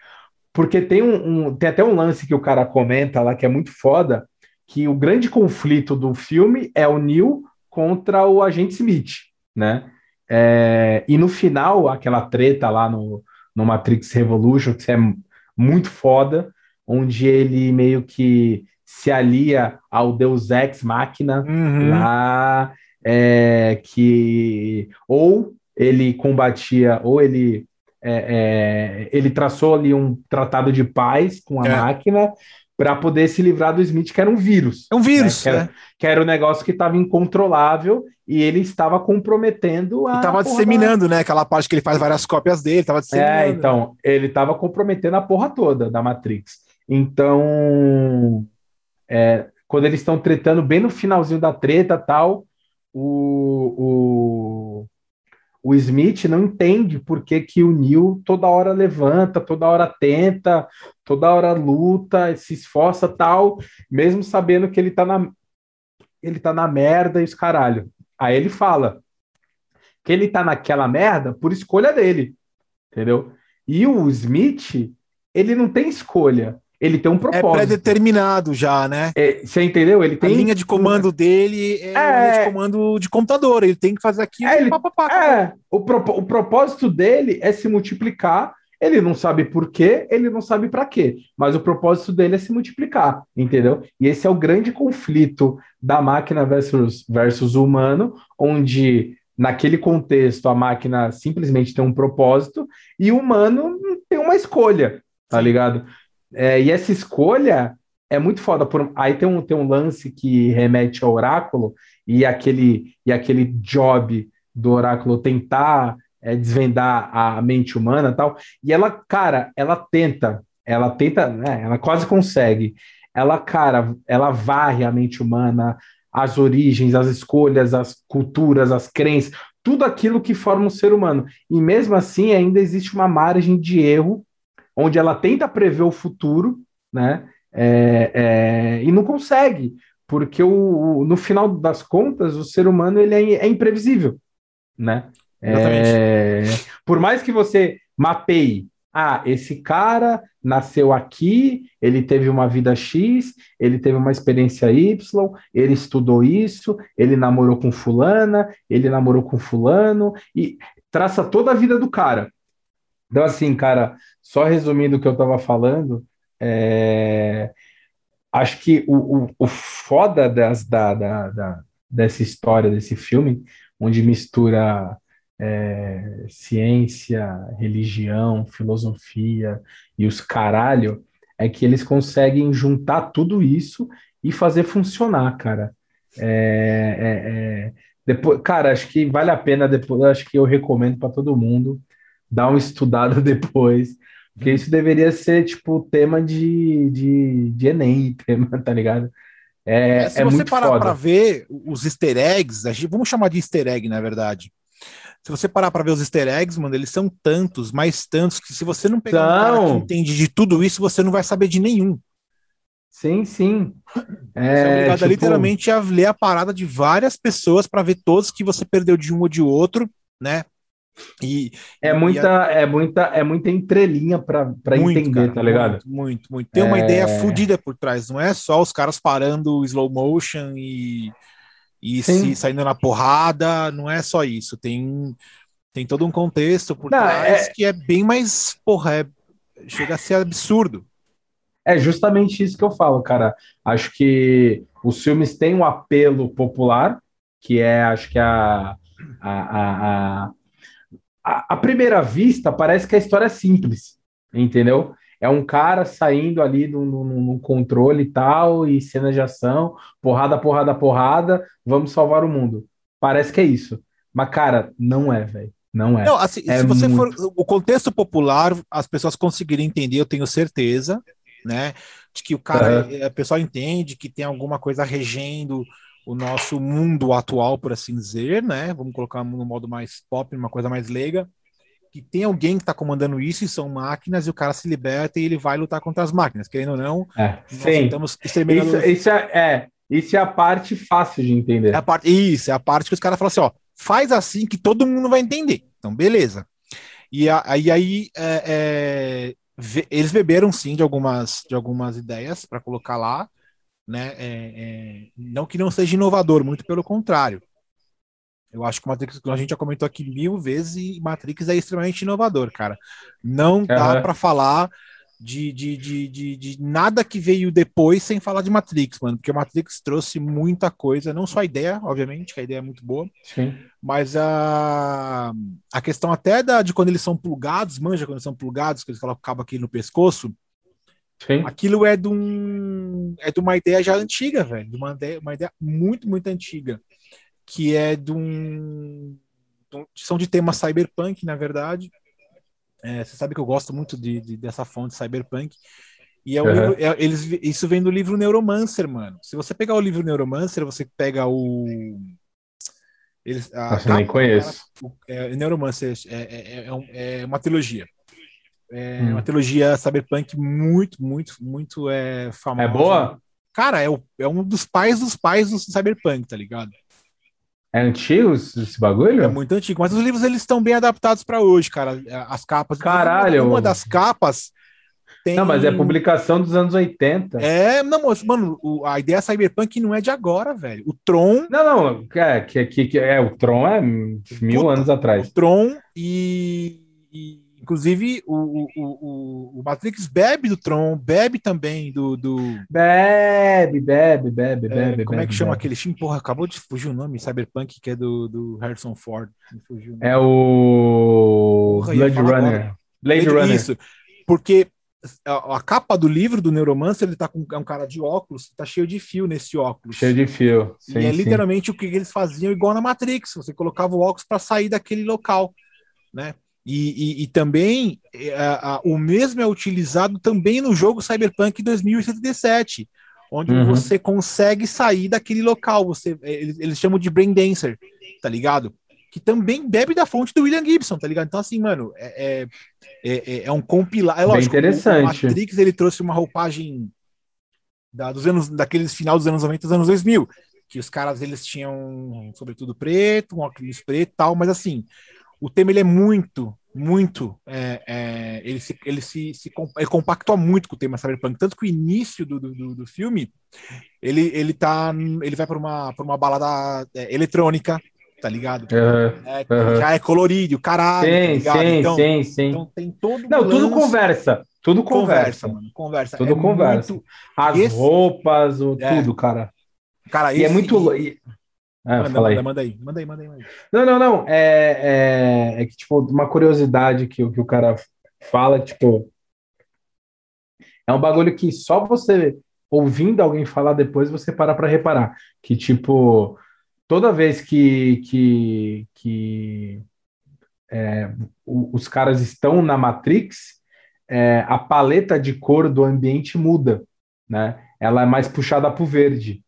Porque tem, um, um, tem até um lance que o cara comenta lá que é muito foda, que o grande conflito do filme é o Neil contra o agente Smith, né? É, e no final, aquela treta lá no, no Matrix Revolution, que é muito foda, onde ele meio que se alia ao Deus Ex Machina uhum. lá, é, que ou ele combatia, ou ele é, é, ele traçou ali um tratado de paz com a é. máquina para poder se livrar do Smith, que era um vírus. É um vírus, né? que, era, é. que, era, um negócio que estava incontrolável e ele estava comprometendo a. Estava disseminando, da... né? Aquela parte que ele faz várias cópias dele, estava disseminando. É, então, ele estava comprometendo a porra toda da Matrix. Então, é, quando eles estão tretando bem no finalzinho da treta tal, o, o o Smith não entende por que, que o Neil toda hora levanta, toda hora tenta, toda hora luta, se esforça tal, mesmo sabendo que ele tá na ele tá na merda e os caralho. Aí ele fala que ele tá naquela merda por escolha dele, entendeu? E o Smith, ele não tem escolha ele tem um é propósito. É pré-determinado já, né? É, você entendeu? Ele tem. A linha de comando dele é, é... linha de comando de computador. Ele tem que fazer aquilo. É, ele... pá, pá, pá, é. O, pro... o propósito dele é se multiplicar. Ele não sabe por quê, ele não sabe para quê, mas o propósito dele é se multiplicar, entendeu? E esse é o grande conflito da máquina versus, versus o humano, onde naquele contexto a máquina simplesmente tem um propósito e o humano tem uma escolha, tá ligado? É, e essa escolha é muito foda. Por, aí tem um, tem um lance que remete ao oráculo e aquele, e aquele job do oráculo tentar é, desvendar a mente humana tal. E ela, cara, ela tenta, ela tenta, né, ela quase consegue. Ela, cara, ela varre a mente humana, as origens, as escolhas, as culturas, as crenças, tudo aquilo que forma um ser humano. E mesmo assim, ainda existe uma margem de erro onde ela tenta prever o futuro, né? É, é, e não consegue, porque o, o, no final das contas o ser humano ele é, é imprevisível, né? É, por mais que você mapeie, ah, esse cara nasceu aqui, ele teve uma vida X, ele teve uma experiência Y, ele estudou isso, ele namorou com fulana, ele namorou com fulano e traça toda a vida do cara. Então, assim, cara, só resumindo o que eu estava falando, é, acho que o, o, o foda das, da, da, da, dessa história, desse filme, onde mistura é, ciência, religião, filosofia e os caralho, é que eles conseguem juntar tudo isso e fazer funcionar, cara. É, é, é depois, cara, acho que vale a pena depois, acho que eu recomendo para todo mundo dar uma estudada depois, porque isso deveria ser tipo tema de, de, de Enem, tema, tá ligado? É, é se é você parar para ver os easter eggs, vamos chamar de easter egg, na verdade. Se você parar para ver os easter eggs, mano, eles são tantos, mais tantos, que se você não pegar um cara que entende de tudo isso, você não vai saber de nenhum. Sim, sim. É, você é obrigado tipo... literalmente a ler a parada de várias pessoas para ver todos que você perdeu de um ou de outro, né? E, é muita, a... é muita, é muita entrelinha para entender, cara, tá ligado? Muito, muito, muito. Tem é... uma ideia fodida por trás, não é só os caras parando slow motion e, e se, saindo na porrada, não é só isso. Tem, tem todo um contexto por não, trás é... que é bem mais, porra, é, chega a ser absurdo. É justamente isso que eu falo, cara. Acho que os filmes têm um apelo popular, que é, acho que a, a, a, a, a primeira vista parece que a história é simples, entendeu? É um cara saindo ali no, controle e tal, e cena de ação, porrada, porrada, porrada, vamos salvar o mundo. Parece que é isso. Mas, cara, não é, velho. Não é. Não, assim, é se você muito... for. O contexto popular, as pessoas conseguirem entender, eu tenho certeza né? De que o cara, uhum. a pessoa entende que tem alguma coisa regendo o nosso mundo atual, por assim dizer, né? Vamos colocar no modo mais pop, uma coisa mais leiga. Que tem alguém que está comandando isso e são máquinas, e o cara se liberta e ele vai lutar contra as máquinas, querendo ou não. É, sim. Isso, isso, é, é, isso é a parte fácil de entender. É a parte, isso, é a parte que os caras falam assim: ó, faz assim que todo mundo vai entender. Então, beleza. E aí, aí é, é, eles beberam sim de algumas, de algumas ideias para colocar lá, né? É, é, não que não seja inovador, muito pelo contrário. Eu acho que Matrix, a gente já comentou aqui mil vezes, e Matrix é extremamente inovador, cara. Não dá uhum. para falar de, de, de, de, de nada que veio depois sem falar de Matrix, mano, porque o Matrix trouxe muita coisa, não só a ideia, obviamente, que a ideia é muito boa, Sim. mas a, a questão até da, de quando eles são plugados, manja quando eles são plugados, que eles colocam aqui no pescoço, Sim. aquilo é de, um, é de uma ideia já antiga, velho, de uma ideia, uma ideia muito, muito antiga, que é de um, de são de tema cyberpunk, na verdade, é, você sabe que eu gosto muito de, de dessa fonte cyberpunk. E é um uhum. livro, é, eles, isso vem do livro Neuromancer, mano. Se você pegar o livro Neuromancer, você pega o. Eles, a Nossa, nem conheço. É, Neuromancer é, é, é, é, uma trilogia. É hum. uma trilogia cyberpunk muito, muito, muito é, famosa. É boa? Cara, é, o, é um dos pais dos pais do cyberpunk, tá ligado? É antigo esse bagulho? É muito antigo, mas os livros eles estão bem adaptados para hoje, cara. As capas. Caralho! Uma das capas tem... Não, mas é publicação dos anos 80. É, não, moço, mano, a ideia cyberpunk não é de agora, velho. O Tron. Não, não, é, que, que, que é, o Tron é mil Puta, anos atrás. O Tron e, e Inclusive, o, o, o, Matrix bebe do Tron, bebe também do. do... Bebe, bebe, bebe, é, bebe. Como bebe, é que chama bebe. aquele filme? Porra, acabou de fugir o nome, Cyberpunk, que é do, do Harrison Ford. Fugiu, é o. Porra, Blade Runner. Blade Runner. Isso, porque a, a, capa do livro do Neuromancer, ele tá com é um cara de óculos, tá cheio de fio nesse óculos. Cheio de fio. Sim, e é sim. literalmente o que eles faziam igual na Matrix. Você colocava o óculos para sair daquele local, né? E, e, e também é, a, o mesmo é utilizado também no jogo Cyberpunk 2077, onde uhum. você consegue sair daquele local. Você, é, eles, eles, chamam de Brain Dancer, tá ligado? Que também bebe da fonte do William Gibson, tá ligado? Então, assim, mano, é, é, é, é um compilado. É lógico, Bem interessante. o Matrix ele trouxe uma roupagem da, dos anos, daqueles final dos anos 90 dos anos 2000, que os caras eles tinham, sobretudo, preto, um óculos preto e tal, mas assim, o tema ele é muito, muito. É, é, ele se, ele se, se ele compactua muito com o tema cyberpunk, tanto que o início do, do, do filme ele, ele tá. Ele vai para uma, uma balada é, eletrônica, tá ligado? Uhum, é, uhum. Já é colorido, caralho. Sim, tá sim, então, sim, sim. Então tem todo Não, tudo conversa. Tudo conversa. Conversa, mano. Conversa. Tudo é conversa. Muito... As Esse... roupas, o, é. tudo, cara. Cara, e é muito. Ah, manda, manda, aí. manda aí, manda aí, manda aí. Manda aí. Não, não, não. É, é, é que, tipo, uma curiosidade que, o- que o cara fala, tipo, é um bagulho que só você ouvindo alguém falar depois você para pra reparar. Que, tipo, toda vez que, que, que é, os caras estão na Matrix, é, a paleta de cor do ambiente muda, né? Ela é mais puxada para o verde.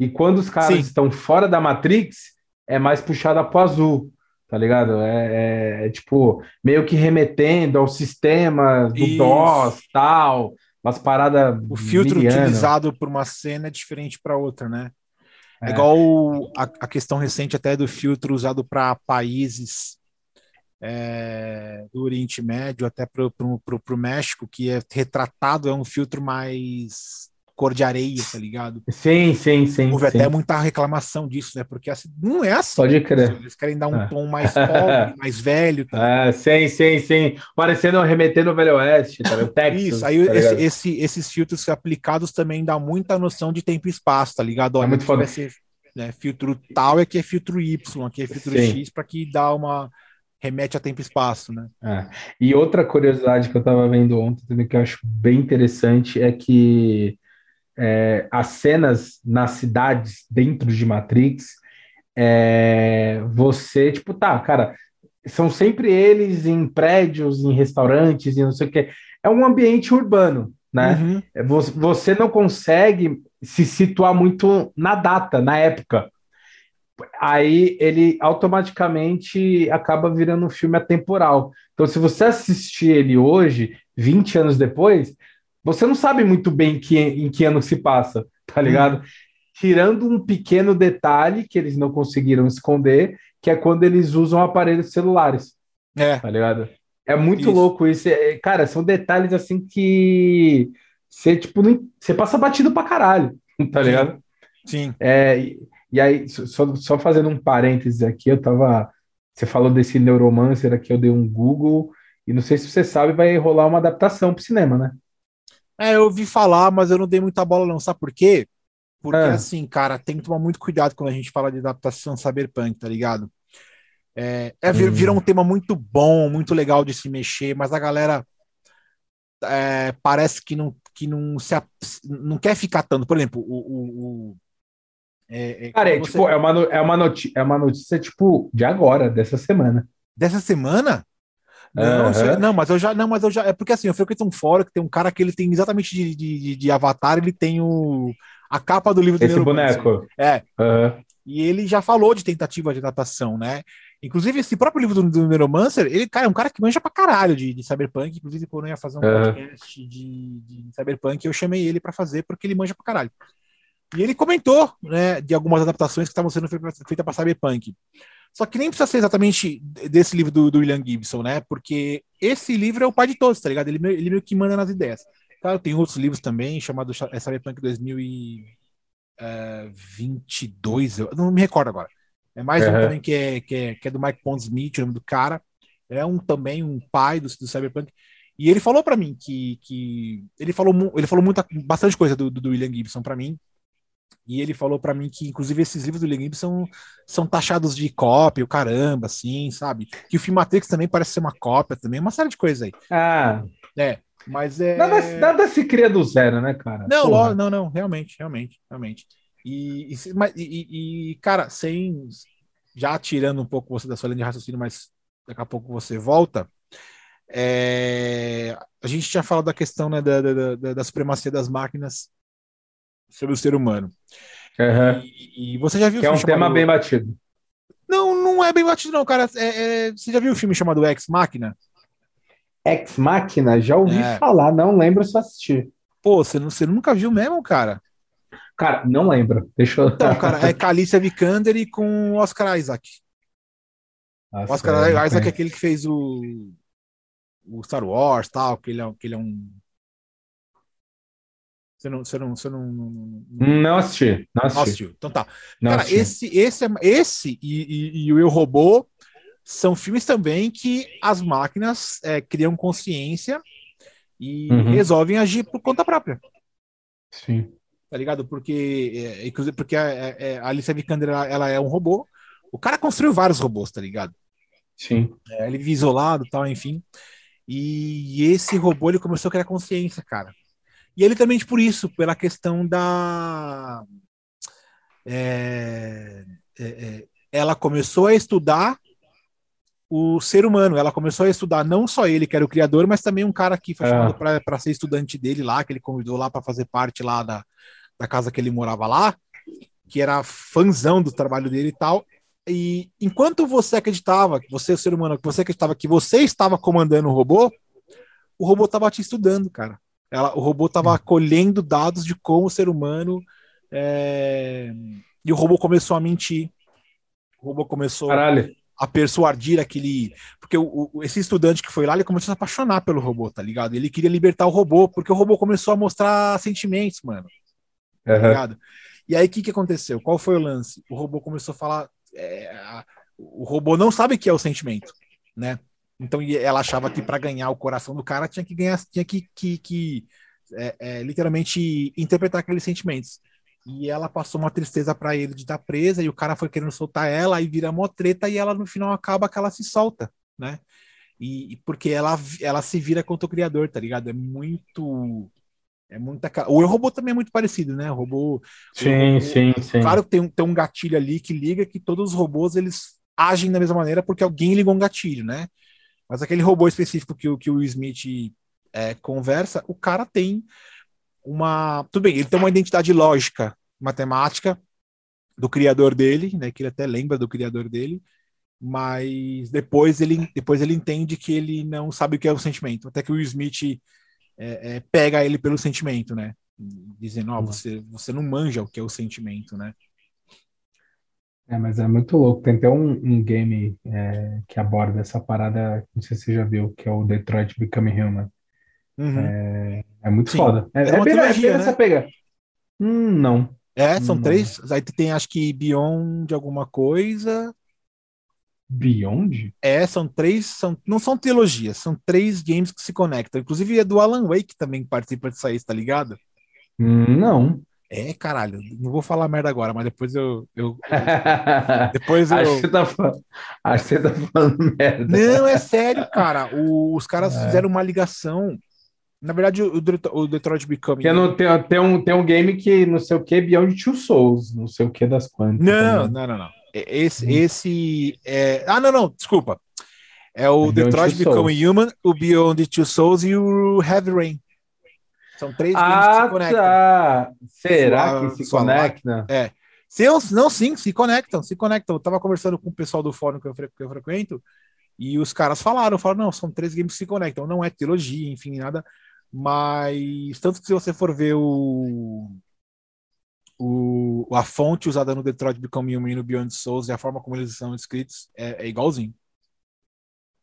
E quando os caras Sim. estão fora da Matrix, é mais puxada para o azul, tá ligado? É, é- é, tipo meio que remetendo ao sistema do Isso. DOS, tal, umas paradas. O filtro milianas. utilizado por uma cena é diferente para outra, né? É, É. igual a, a questão recente até do filtro usado para países é, do Oriente Médio, até para o México, que é retratado, é um filtro mais cor de areia, tá ligado? Sim, sim, sim. Houve sim. até muita reclamação disso, né? Porque assim, não é assim. Pode crer. Eles querem dar um É. tom mais pobre, mais velho. tá? É, sim, sim, sim. Parecendo remetendo ao Velho Oeste, tá? ligado? Texas. Isso, aí tá esse- esse- esses filtros aplicados também dá muita noção de tempo e espaço, tá ligado? Olha, É muito foda. ser né, filtro tal, aqui é filtro Y, aqui é filtro Sim. X, para que dá uma. remete a tempo e espaço, né? É. E outra curiosidade que eu estava vendo ontem, também, que eu acho bem interessante, é que é, as cenas nas cidades dentro de Matrix, é, você, tipo, tá, cara, são sempre eles em prédios, em restaurantes e não sei o quê. É um ambiente urbano, né? Uhum. É, vo- Você não consegue se situar muito na data, na época. Aí ele automaticamente acaba virando um filme atemporal. Então, se você assistir ele hoje, 20 anos depois, você não sabe muito bem que, em que ano se passa, tá ligado? Tirando um pequeno detalhe que eles não conseguiram esconder, que é quando eles usam aparelhos celulares É, tá ligado? É muito Isso. louco isso. É, cara, são detalhes assim que você, tipo, você passa batido pra caralho, tá ligado? sim. É, e, e aí, só, só fazendo um parênteses aqui, eu tava. Você falou desse Neuromancer aqui, eu dei um Google, e não sei se você sabe, vai rolar uma adaptação pro cinema, né? É, eu ouvi falar, mas eu não dei muita bola, não. Sabe por quê? Porque, Ah. assim, cara, tem que tomar muito cuidado quando a gente fala de adaptação cyberpunk, tá ligado? É, é, vir- Hum. vira um tema muito bom, muito legal de se mexer, mas a galera é, parece que não, que não se não quer ficar tanto. Por exemplo, o. o- o- é, é, Cara, é, você- tipo, é uma, é, uma noti é uma notícia, tipo, de agora, dessa semana. Dessa semana? Não, sei- não, mas eu já. Não, mas eu já. É porque assim, eu frequento um fórum que tem um cara que ele tem exatamente de, de, de- avatar, ele tem o, a capa do livro do Esse boneco. É, Aham. E ele já falou de tentativa de adaptação, né? Inclusive, esse próprio livro do, do Neuromancer, ele, cara, é um cara que manja pra caralho de, de Cyberpunk. Inclusive, quando eu ia fazer um Aham. podcast de, de Cyberpunk, eu chamei ele pra fazer, porque ele manja pra caralho. E ele comentou, né, de algumas adaptações que estavam sendo feitas feita para Cyberpunk. Só que nem precisa ser exatamente desse livro do, do William Gibson, né? Porque esse livro é o pai de todos, tá ligado? Ele, meio- ele meio que manda nas ideias. Claro, tem outros livros também, chamado é, Cyberpunk 2022, eu não me recordo agora. É mais um Aham. também que é, que, é, que é do Mike Pondsmith, o nome do cara. É um também um pai do, do Cyberpunk. E ele falou pra mim que, que ele falou ele falou muita bastante coisa do, do, William Gibson pra mim. E ele falou pra mim que inclusive esses livros do William Gibson são taxados de cópia, o caramba, assim, sabe? Que o filme Matrix também parece ser uma cópia também, uma série de coisas aí. Ah, É, mas é nada, nada se cria do zero, né, cara? não, Porra. não, não, realmente, realmente, realmente. E, e, mas- e- e- e, cara, sem já tirando um pouco você da sua linha de raciocínio, mas daqui a pouco você volta. é, a gente tinha falado da questão né, da, da, da- da supremacia das máquinas sobre o ser humano. Aham. E, e você já viu o Que é um filme tema chamado- bem batido. Não, não é bem batido, não, cara. É- é- Você já viu o filme chamado Ex Machina? Ex Machina, já ouvi É. falar, não lembro se eu assisti. Pô, você, não, você nunca viu mesmo, cara? Cara, não lembro. Deixa eu. Então, cara, é Calicia Vikander e com Oscar Isaac. Nossa, Oscar não Isaac é aquele que fez o, o Star Wars tal, que ele é, que ele é um. Você não, você não, você não, não, não- não Não assisti, não assisti. assistiu. Então tá. Não Cara, assisti. esse, esse, é, esse e, e- e o Eu Robô são filmes também que as máquinas é, criam consciência e Uhum. resolvem agir por conta própria. Sim. tá ligado? Porque, é, inclusive, porque a, é, a Alicia Vikander, ela, ela, é um robô. O cara construiu vários robôs, tá ligado? Sim. É, ele vive isolado tal, enfim. E esse robô, ele começou a criar consciência, cara. E ele também, por isso, pela questão da... É, é, é ela começou a estudar o ser humano. Ela começou a estudar não só ele, que era o criador, mas também um cara que foi é. chamado para ser estudante dele lá, que ele convidou lá para fazer parte lá da, da casa que ele morava lá, que era fãzão do trabalho dele e tal. E enquanto você acreditava, você, o ser humano, você acreditava que você estava comandando o robô, o robô estava te estudando, cara. Ela, o robô estava hum. colhendo dados de como o ser humano. É... E o robô começou a mentir. O robô começou Caralho a persuadir aquele. Porque o, o, esse estudante que foi lá, ele começou a se apaixonar pelo robô, tá ligado? Ele queria libertar o robô, porque o robô começou a mostrar sentimentos, mano. Tá uhum. ligado? E aí, o que, que aconteceu? Qual foi o lance? O robô começou a falar. É, o robô não sabe o que é o sentimento, né? Então ela achava que para ganhar o coração do cara tinha que ganhar, tinha que, que, que é, é, literalmente interpretar aqueles sentimentos. E ela passou uma tristeza para ele de estar tá presa, e o cara foi querendo soltar ela, aí vira mó treta, e ela no final acaba que ela se solta, né? E, porque ela, ela se vira contra o criador, tá ligado? É muito. É muita. O robô também é muito parecido, né? O robô. Sim, o sim, sim. Claro que tem, tem um gatilho ali que liga que todos os robôs eles agem da mesma maneira porque alguém ligou um gatilho, né? Mas aquele robô específico que, que o Smith é, conversa, o cara tem uma. Tudo bem, ele tem uma identidade lógica, matemática do criador dele, né? Que ele até lembra do criador dele, mas depois ele, depois ele entende que ele não sabe o que é o sentimento. Até que o Smith é, é, pega ele pelo sentimento, né? Dizendo, ó, oh, você, você não manja o que é o sentimento, né? É, mas é muito louco. Tem até um, um game é, que aborda essa parada, não sei se você já viu, que é o Detroit Become Human. Uhum. É, é, muito Sim. foda. É, é, é bem, trilogia, é bem né? pega. Hum, não. É, são não. três. Aí tem acho que Beyond alguma coisa. Beyond? É, são três, são, não são trilogias, são três games que se conectam. Inclusive é do Alan Wake também participa disso aí, tá ligado? Hum, não. É, caralho, não vou falar merda agora, mas depois eu. eu, eu depois eu. acho, que você tá falando, acho que você tá falando merda. Não, é sério, cara. O, os caras é. fizeram uma ligação na verdade, o, o Detroit Become. Tem, no, tem, tem, um, tem um game que não sei o que, Beyond Two Souls, não sei o que das quantas. Não, não, não, não. Esse, hum. esse é... Ah, não, não, desculpa. É o é Detroit Become. Human, o Beyond Two Souls e o Heavy Rain. São três games ah, que se conectam. Tá. Será sua, que se conectam? É. Se não, sim, se conectam, se conectam. Eu tava conversando com o pessoal do fórum que eu, que eu frequento e os caras falaram, falaram, não, são três games que se conectam. Não é trilogia, enfim, nada. Mas, tanto que se você for ver o, o, a fonte usada no Detroit Become Human e no Beyond Souls e a forma como eles são escritos é, é igualzinho.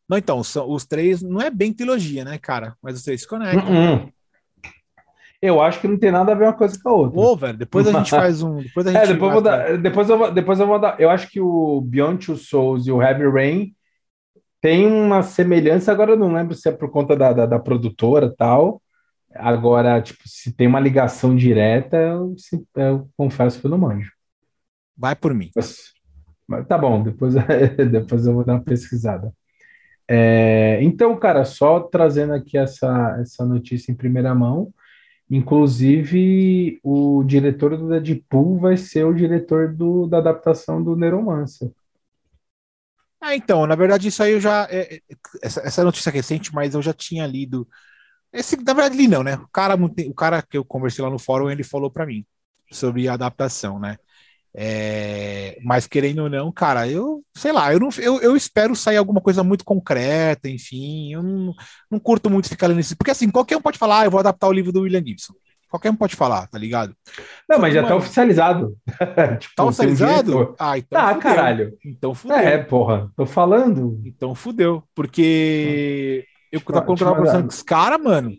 Não, então, são, os três não é bem trilogia, né, cara? Mas os três se conectam. Uh -uh. Eu acho que não tem nada a ver uma coisa com a outra. Ô, velho, depois a gente faz um. Depois a é, gente é, depois, vou dar, depois, eu vou, depois eu vou dar. Eu acho que o Beyond Two Souls e o Heavy Rain tem uma semelhança, agora eu não lembro se é por conta da, da, da produtora tal. Agora, tipo, se tem uma ligação direta, eu, eu confesso que eu não manjo. Vai por mim. Mas, mas tá bom, depois, depois eu vou dar uma pesquisada. É, então, cara, só trazendo aqui essa, essa notícia em primeira mão. Inclusive, o diretor do Deadpool vai ser o diretor do, da adaptação do Neuromancer. Ah, então, na verdade, isso aí eu já. É, é, essa, essa notícia recente, mas eu já tinha lido. Esse, na verdade, li não, né? O cara, o cara que eu conversei lá no fórum, ele falou para mim sobre a adaptação, né? É, mas querendo ou não, cara, eu sei lá, eu, não, eu, eu espero sair alguma coisa muito concreta, enfim, eu não, não curto muito ficar lendo isso, porque assim, qualquer um pode falar, ah, eu vou adaptar o livro do William Gibson. Qualquer um pode falar, tá ligado? Não, mas já tá oficializado. tipo, tá oficializado? Ah, então. Tá, fudeu. caralho. Então fudeu. É, porra, tô falando. Então fudeu. Porque eu tava conversando com os caras, mano.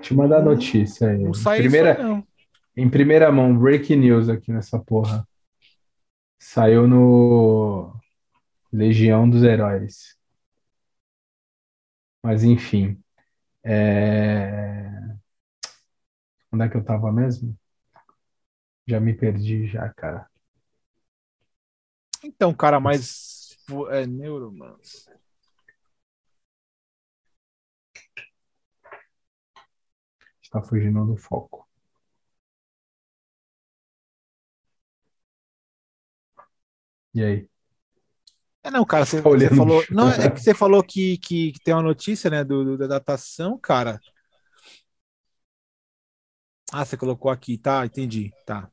Te mandar a notícia aí. Não sai primeira, isso, não. Em primeira mão, breaking news aqui nessa porra. Saiu no Legião dos Heróis. Mas enfim. É... Onde é que eu tava mesmo? Já me perdi já, cara. Então, cara, mas é Neuromancer. Está fugindo do foco. E aí? É, não, cara, você, tá você falou. Não, é que você falou que, que, que, tem uma notícia, né, do, do, da datação, cara. Ah, você colocou aqui, tá, entendi, tá.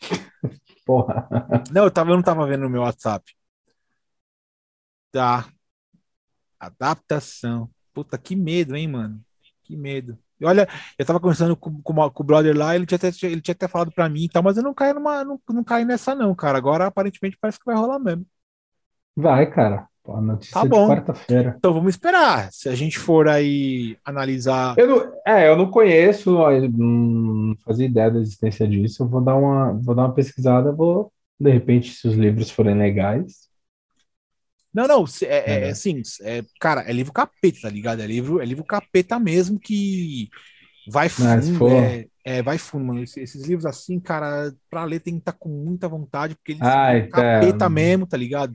Porra. Não, eu, tava, eu não tava vendo no meu WhatsApp. Tá. Adaptação. Puta, que medo, hein, mano? Que medo. E olha, eu tava conversando com, com, com, o brother lá, ele tinha, até, ele tinha até falado pra mim e tal, mas eu não caí, numa, não, não caí nessa, não, cara. Agora aparentemente parece que vai rolar mesmo. Vai, cara. Pô, a notícia tá bom. de quarta-feira. Então vamos esperar. Se a gente for aí analisar. Eu não, é, eu não conheço, não fazia ideia da existência disso. Eu vou dar uma, vou dar uma pesquisada, vou, de repente, se os livros forem legais. Não, não, é, é, assim, é, cara, é livro capeta, tá ligado? É livro, é livro capeta mesmo que vai fundo, é, é, vai fundo, mano. Esses, esses, livros assim, cara, pra ler tem que estar tá com muita vontade, porque eles Ai, são capeta mesmo, tá ligado?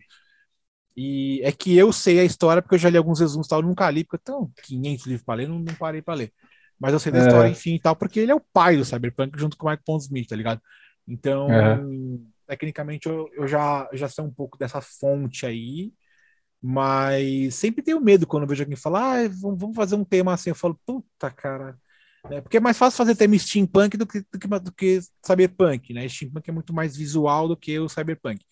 E é que eu sei a história, porque eu já li alguns resumos e tal, nunca li, porque eu tenho 500 livros para ler, não, não parei para ler. Mas eu sei da é. história, enfim, e tal, porque ele é o pai do Cyberpunk junto com o Mike Pondsmith, tá ligado? Então, tecnicamente, eu, eu já, já sei um pouco dessa fonte aí, mas sempre tenho medo quando vejo alguém falar, ah, vamos fazer um tema assim. Eu falo, puta, cara. É, porque é mais fácil fazer tema steampunk do que, do que, do que cyberpunk, né? Steampunk é muito mais visual do que o cyberpunk.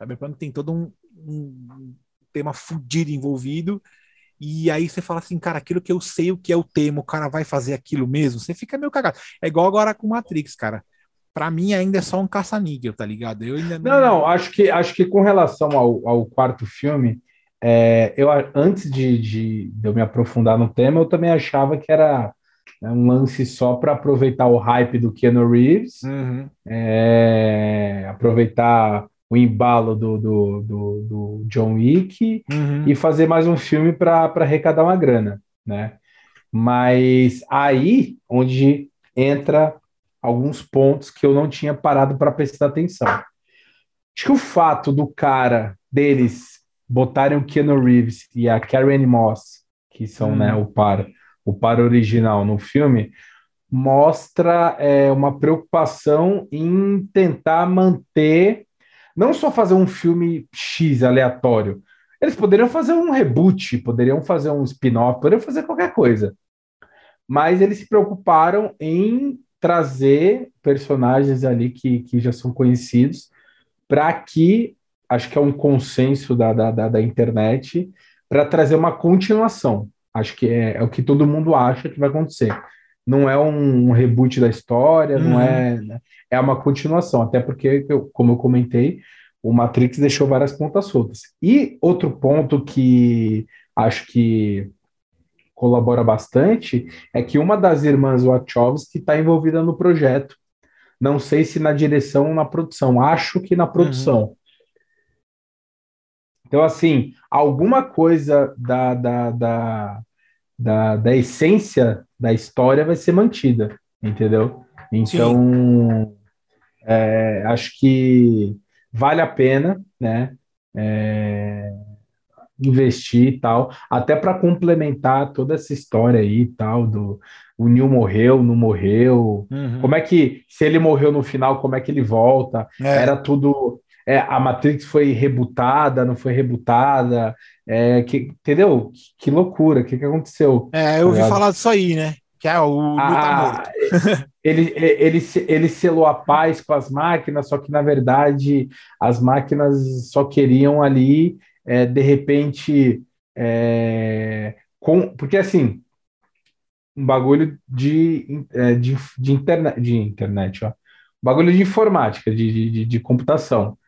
Cyberpunk tem todo um, um tema fudido envolvido. E aí você fala assim, cara, aquilo que eu sei o que é o tema, o cara vai fazer aquilo mesmo, você fica meio cagado. É igual agora com Matrix, cara. Pra mim ainda é só um caça-níquel, tá ligado? Eu ainda não... não, não, acho que, acho que com relação ao, ao quarto filme, é, eu antes de, de, de, eu me aprofundar no tema, eu também achava que era né, um lance só para aproveitar o hype do Keanu Reeves, uhum. é, aproveitar o embalo do, do, do, do John Wick uhum. e fazer mais um filme para arrecadar uma grana, né? Mas aí onde entra alguns pontos que eu não tinha parado para prestar atenção. Acho que o fato do cara deles botarem o Keanu Reeves e a Karen Moss, que são né, o par, o par original no filme, mostra é, uma preocupação em tentar manter não só fazer um filme X aleatório. Eles poderiam fazer um reboot, poderiam fazer um spin-off, poderiam fazer qualquer coisa. Mas eles se preocuparam em trazer personagens ali que, que já são conhecidos para que, acho que é um consenso da, da, da, da internet, para trazer uma continuação. Acho que é, é, o que todo mundo acha que vai acontecer. Não é um, um reboot da história, uhum. não é. Né? é uma continuação, até porque, como eu comentei, o Matrix deixou várias pontas soltas. E outro ponto que acho que colabora bastante é que uma das irmãs Wachowski está envolvida no projeto. Não sei se na direção ou na produção, acho que na produção. Uhum. Então, assim, alguma coisa da, da, da, da, da essência da história vai ser mantida, entendeu? Então. É, acho que vale a pena, né? É, investir e tal, até para complementar toda essa história aí e tal do o Neil morreu, não morreu, uhum. como é que se ele morreu no final, como é que ele volta? É. Era tudo é, a Matrix foi rebutada, não foi rebutada, é, que, entendeu? Que, que loucura, o que, que aconteceu? É, eu ouvi tá falar disso aí, né? Que é o ah, ele, ele, ele selou a paz com as máquinas, só que na verdade as máquinas só queriam ali, é, de repente, é, com, porque assim, um bagulho de, é, de, de, internet, de internet, ó, um bagulho de informática, de, de, de computação.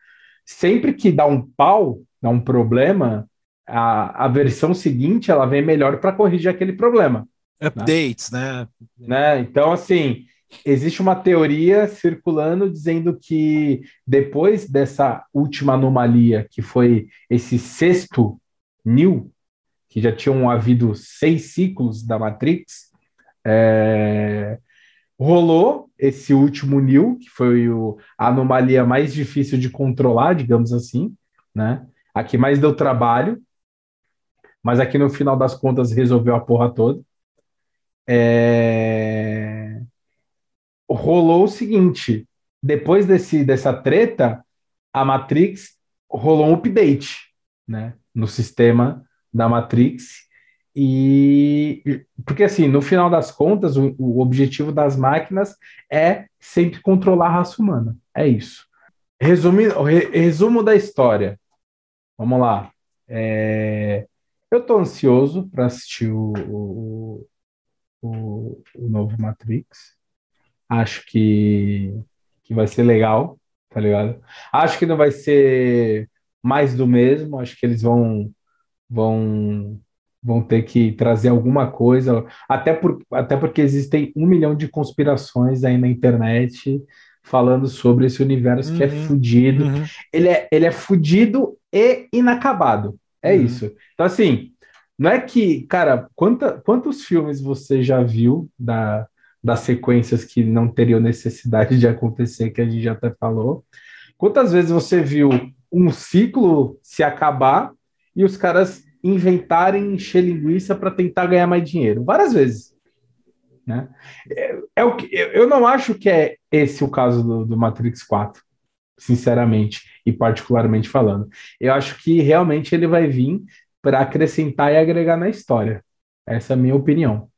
Sempre que dá um pau, dá um problema, a, a versão seguinte ela vem melhor para corrigir aquele problema. Updates, né? né? Então, assim, existe uma teoria circulando dizendo que depois dessa última anomalia, que foi esse sexto New, que já tinham havido seis ciclos da Matrix, é, rolou esse último Nil, que foi o, a anomalia mais difícil de controlar, digamos assim, né? A que mais deu trabalho, mas aqui no final das contas resolveu a porra toda. É... Rolou o seguinte: depois desse, dessa treta, a Matrix rolou um update né, no sistema da Matrix. E porque assim, no final das contas, o, o objetivo das máquinas é sempre controlar a raça humana. É isso. Resumindo, re, resumo da história. Vamos lá. É, eu estou ansioso para assistir o, o, o, o, novo Matrix. Acho que, que vai ser legal, tá ligado? Acho que não vai ser mais do mesmo. Acho que eles vão vão vão ter que trazer alguma coisa, até, por, até porque existem um milhão de conspirações aí na internet falando sobre esse universo uhum, que é uhum. fudido. Uhum. Ele, é, ele é fudido e inacabado. É uhum. isso. Então, assim, não é que, cara, quanta, quantos filmes você já viu da, das sequências que não teriam necessidade de acontecer, que a gente já até falou? Quantas vezes você viu um ciclo se acabar e os caras inventarem encher linguiça para tentar ganhar mais dinheiro? Várias vezes. Né? É, é o que, eu não acho que é esse o caso do, do Matrix 4, sinceramente e particularmente falando. Eu acho que realmente ele vai vir para acrescentar e agregar na história. Essa é a minha opinião.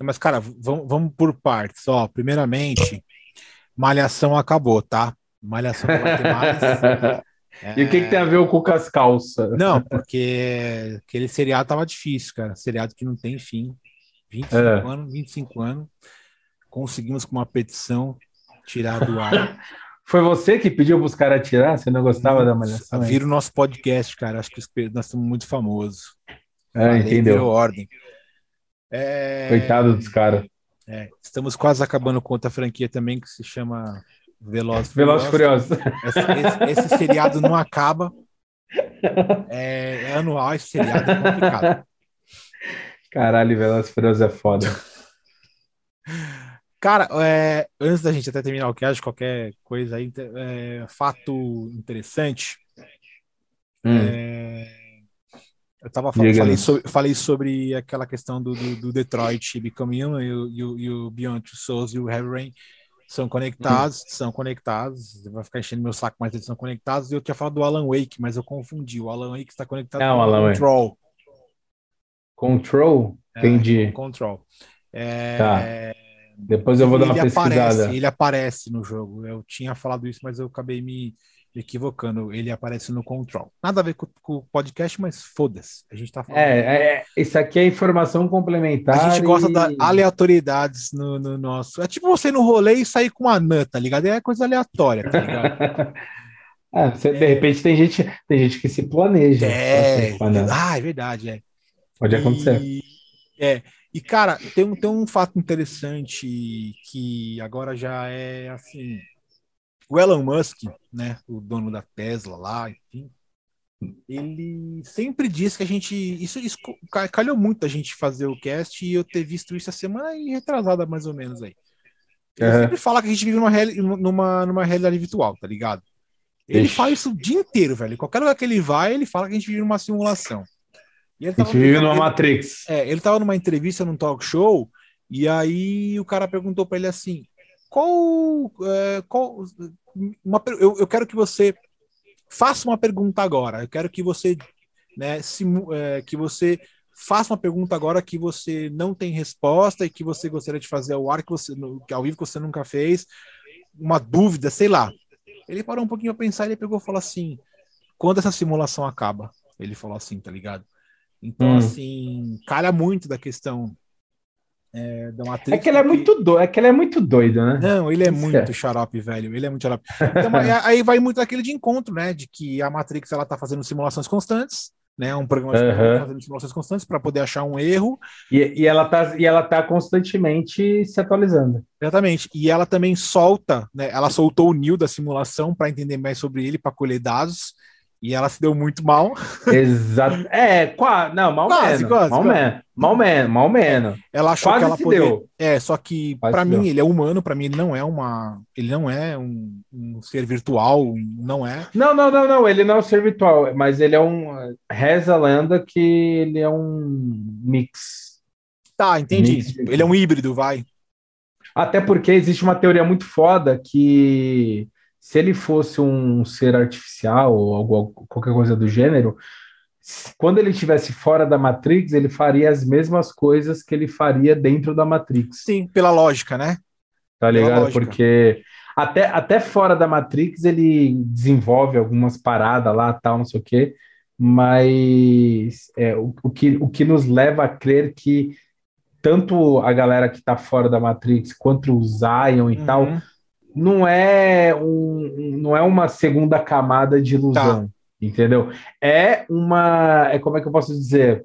Mas, cara, vamos, vamos por partes. Ó, primeiramente, Malhação acabou, tá? Malhação não vai ter mais. E o que, que, tem a ver com as calças? Não, porque aquele seriado tava difícil, cara. Seriado que não tem fim. 25 é. anos, 25 anos. Conseguimos com uma petição tirar do ar. Foi você que pediu para os caras tirar? Você não gostava não, da malhação? Vira o nosso podcast, cara. Acho que nós estamos muito famosos. É, entendeu? ordem. É... Coitado dos caras. É, estamos quase acabando com outra franquia também que se chama Veloz Veloz Furioso. Esse, esse, esse, seriado não acaba. É, é, anual, esse seriado é complicado. Caralho, Veloz Furioso é foda. Cara, é, antes da gente até terminar o cast, qualquer coisa aí, é, fato interessante. Hum. É, eu tava falando, falei sobre, falei sobre, aquela questão do, do, do Detroit Become Human e o, e o, e o Beyond Two Souls e o Heavy Rain são conectados, uhum. são conectados. Vai ficar enchendo meu saco, mas eles são conectados. E eu tinha falado do Alan Wake, mas eu confundi. O Alan Wake está conectado é, com o Alan Control. Wake. Control? É, Entendi. Control. É... Tá. Depois eu vou dar uma pesquisada. Aparece, ele aparece no jogo. Eu tinha falado isso, mas eu acabei me equivocando. Ele aparece no Control. Nada a ver com, com o podcast, mas foda-se. A gente tá falando. É, é, isso aqui é informação complementar. A gente gosta e... da aleatoriedades no, no, nosso. É tipo você no rolê e sair com uma anã, tá ligado? É coisa aleatória, tá ligado? ah, você, é... De repente tem gente, tem gente que se planeja. É, ah, é verdade, é. Pode acontecer. E, é. E, cara, tem um, tem um fato interessante que agora já é assim. O Elon Musk, né, o dono da Tesla lá, enfim, ele sempre diz que a gente. Isso, isso calhou muito a gente fazer o cast e eu ter visto isso a semana e retrasada, mais ou menos aí. Ele uhum. sempre fala que a gente vive numa, numa, numa realidade virtual, tá ligado? Ele Ixi. fala isso o dia inteiro, velho. Qualquer lugar que ele vai, ele fala que a gente vive numa simulação. E ele tava, a gente vive numa ele, Matrix. É, ele tava numa entrevista num talk show, e aí o cara perguntou para ele assim: qual. É, qual uma, eu, eu quero que você faça uma pergunta agora. Eu quero que você, né, é, que você faça uma pergunta agora que você não tem resposta e que você gostaria de fazer ao ar que você, que ao vivo que você nunca fez, uma dúvida, sei lá. Ele parou um pouquinho a pensar e ele pegou e falou assim: quando essa simulação acaba? Ele falou assim, tá ligado? Então, hum. assim, calha muito da questão é, da Matrix. É que ele é muito doido, é que ele é muito doido, né? Não, ele é Isso muito é. xarope, velho. Ele é muito xarope. Então, aí vai muito aquele de encontro, né? De que a Matrix ela tá fazendo simulações constantes, né? Um programa uhum. fazendo simulações constantes para poder achar um erro. E, e, ela tá, e ela tá constantemente se atualizando. Exatamente. E ela também solta, né? Ela soltou o Neo da simulação para entender mais sobre ele, para colher dados. E ela se deu muito mal. Exato. É, quase. Não, mal quase, menos. Quase, mal, quase. Menos. mal menos. Mal menos. Ela achou quase que ela poderia. Deu. É, só que para mim deu. ele é humano, para mim ele não é uma, ele não é um, um, ser virtual, não é. Não, não, não, não, ele não é um ser virtual, mas ele é um reza a lenda que ele é um mix. Tá, entendi. Mix. Ele é um híbrido, vai. Até porque existe uma teoria muito foda que se ele fosse um ser artificial ou algo, qualquer coisa do gênero, quando ele estivesse fora da Matrix, ele faria as mesmas coisas que ele faria dentro da Matrix. Sim, pela lógica, né? Tá ligado? Porque até, até fora da Matrix ele desenvolve algumas paradas lá, tal, não sei o quê, mas é, o, o, que, o que nos leva a crer que tanto a galera que tá fora da Matrix quanto o Zion e uhum. tal não é, um, não é uma segunda camada de ilusão, tá. entendeu? É uma, é como é que eu posso dizer?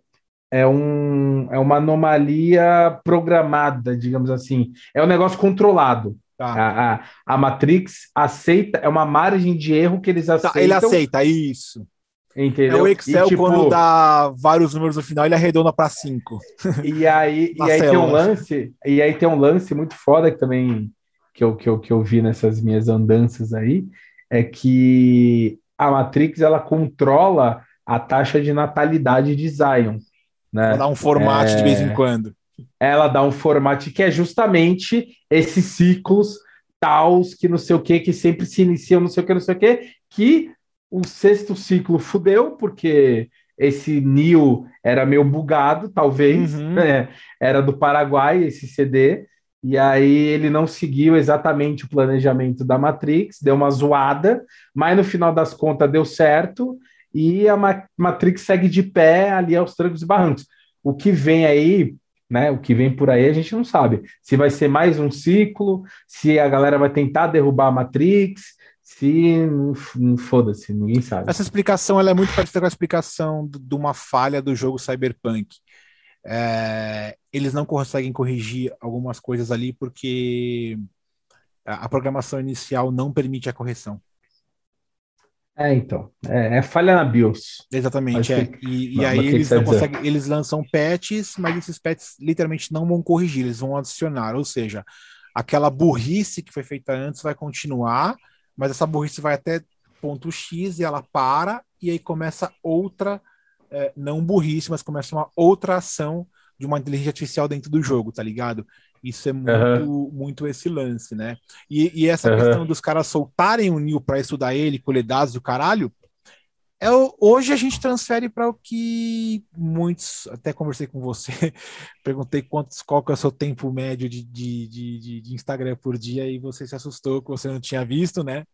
É, um, é uma anomalia programada, digamos assim. É um negócio controlado. Tá. A, a, a, Matrix aceita, é uma margem de erro que eles aceitam. Tá, ele aceita, isso. Entendeu? É o Excel, e, tipo, quando dá vários números no final, ele arredonda para 5. E aí, e aí tem um lance, e aí tem um lance muito foda que também que eu, que, eu, que eu vi nessas minhas andanças aí, é que a Matrix ela controla a taxa de natalidade de Zion. Né? Ela dá um formato é... de vez em quando. Ela dá um formato que é justamente esses ciclos taus que não sei o que, que sempre se iniciam, não sei o que, não sei o que, que o sexto ciclo fudeu, porque esse Neo era meio bugado, talvez, uhum. né? era do Paraguai esse CD, e aí ele não seguiu exatamente o planejamento da Matrix, deu uma zoada, mas no final das contas deu certo e a Matrix segue de pé ali aos trancos e barrancos. O que vem aí, né? O que vem por aí a gente não sabe. Se vai ser mais um ciclo, se a galera vai tentar derrubar a Matrix, se foda-se, ninguém sabe. Essa explicação ela é muito parecida com a explicação de uma falha do jogo Cyberpunk é, eles não conseguem corrigir algumas coisas ali porque a programação inicial não permite a correção. É, então. É, é falha na BIOS. Exatamente. É. Que... E, e aí eles não conseguem, eles lançam patches, mas esses patches literalmente não vão corrigir, eles vão adicionar. Ou seja, aquela burrice que foi feita antes vai continuar, mas essa burrice vai até ponto X e ela para, e aí começa outra é, não burrice, mas começa uma outra ação de uma inteligência artificial dentro do jogo, tá ligado? Isso é muito, uhum. muito esse lance, né? E, e essa uhum. questão dos caras soltarem o Neo para estudar ele, colher dados do caralho, é o, hoje a gente transfere para o que muitos, até conversei com você, perguntei quantos, qual que é o seu tempo médio de, de, de, de Instagram por dia e você se assustou que você não tinha visto, né?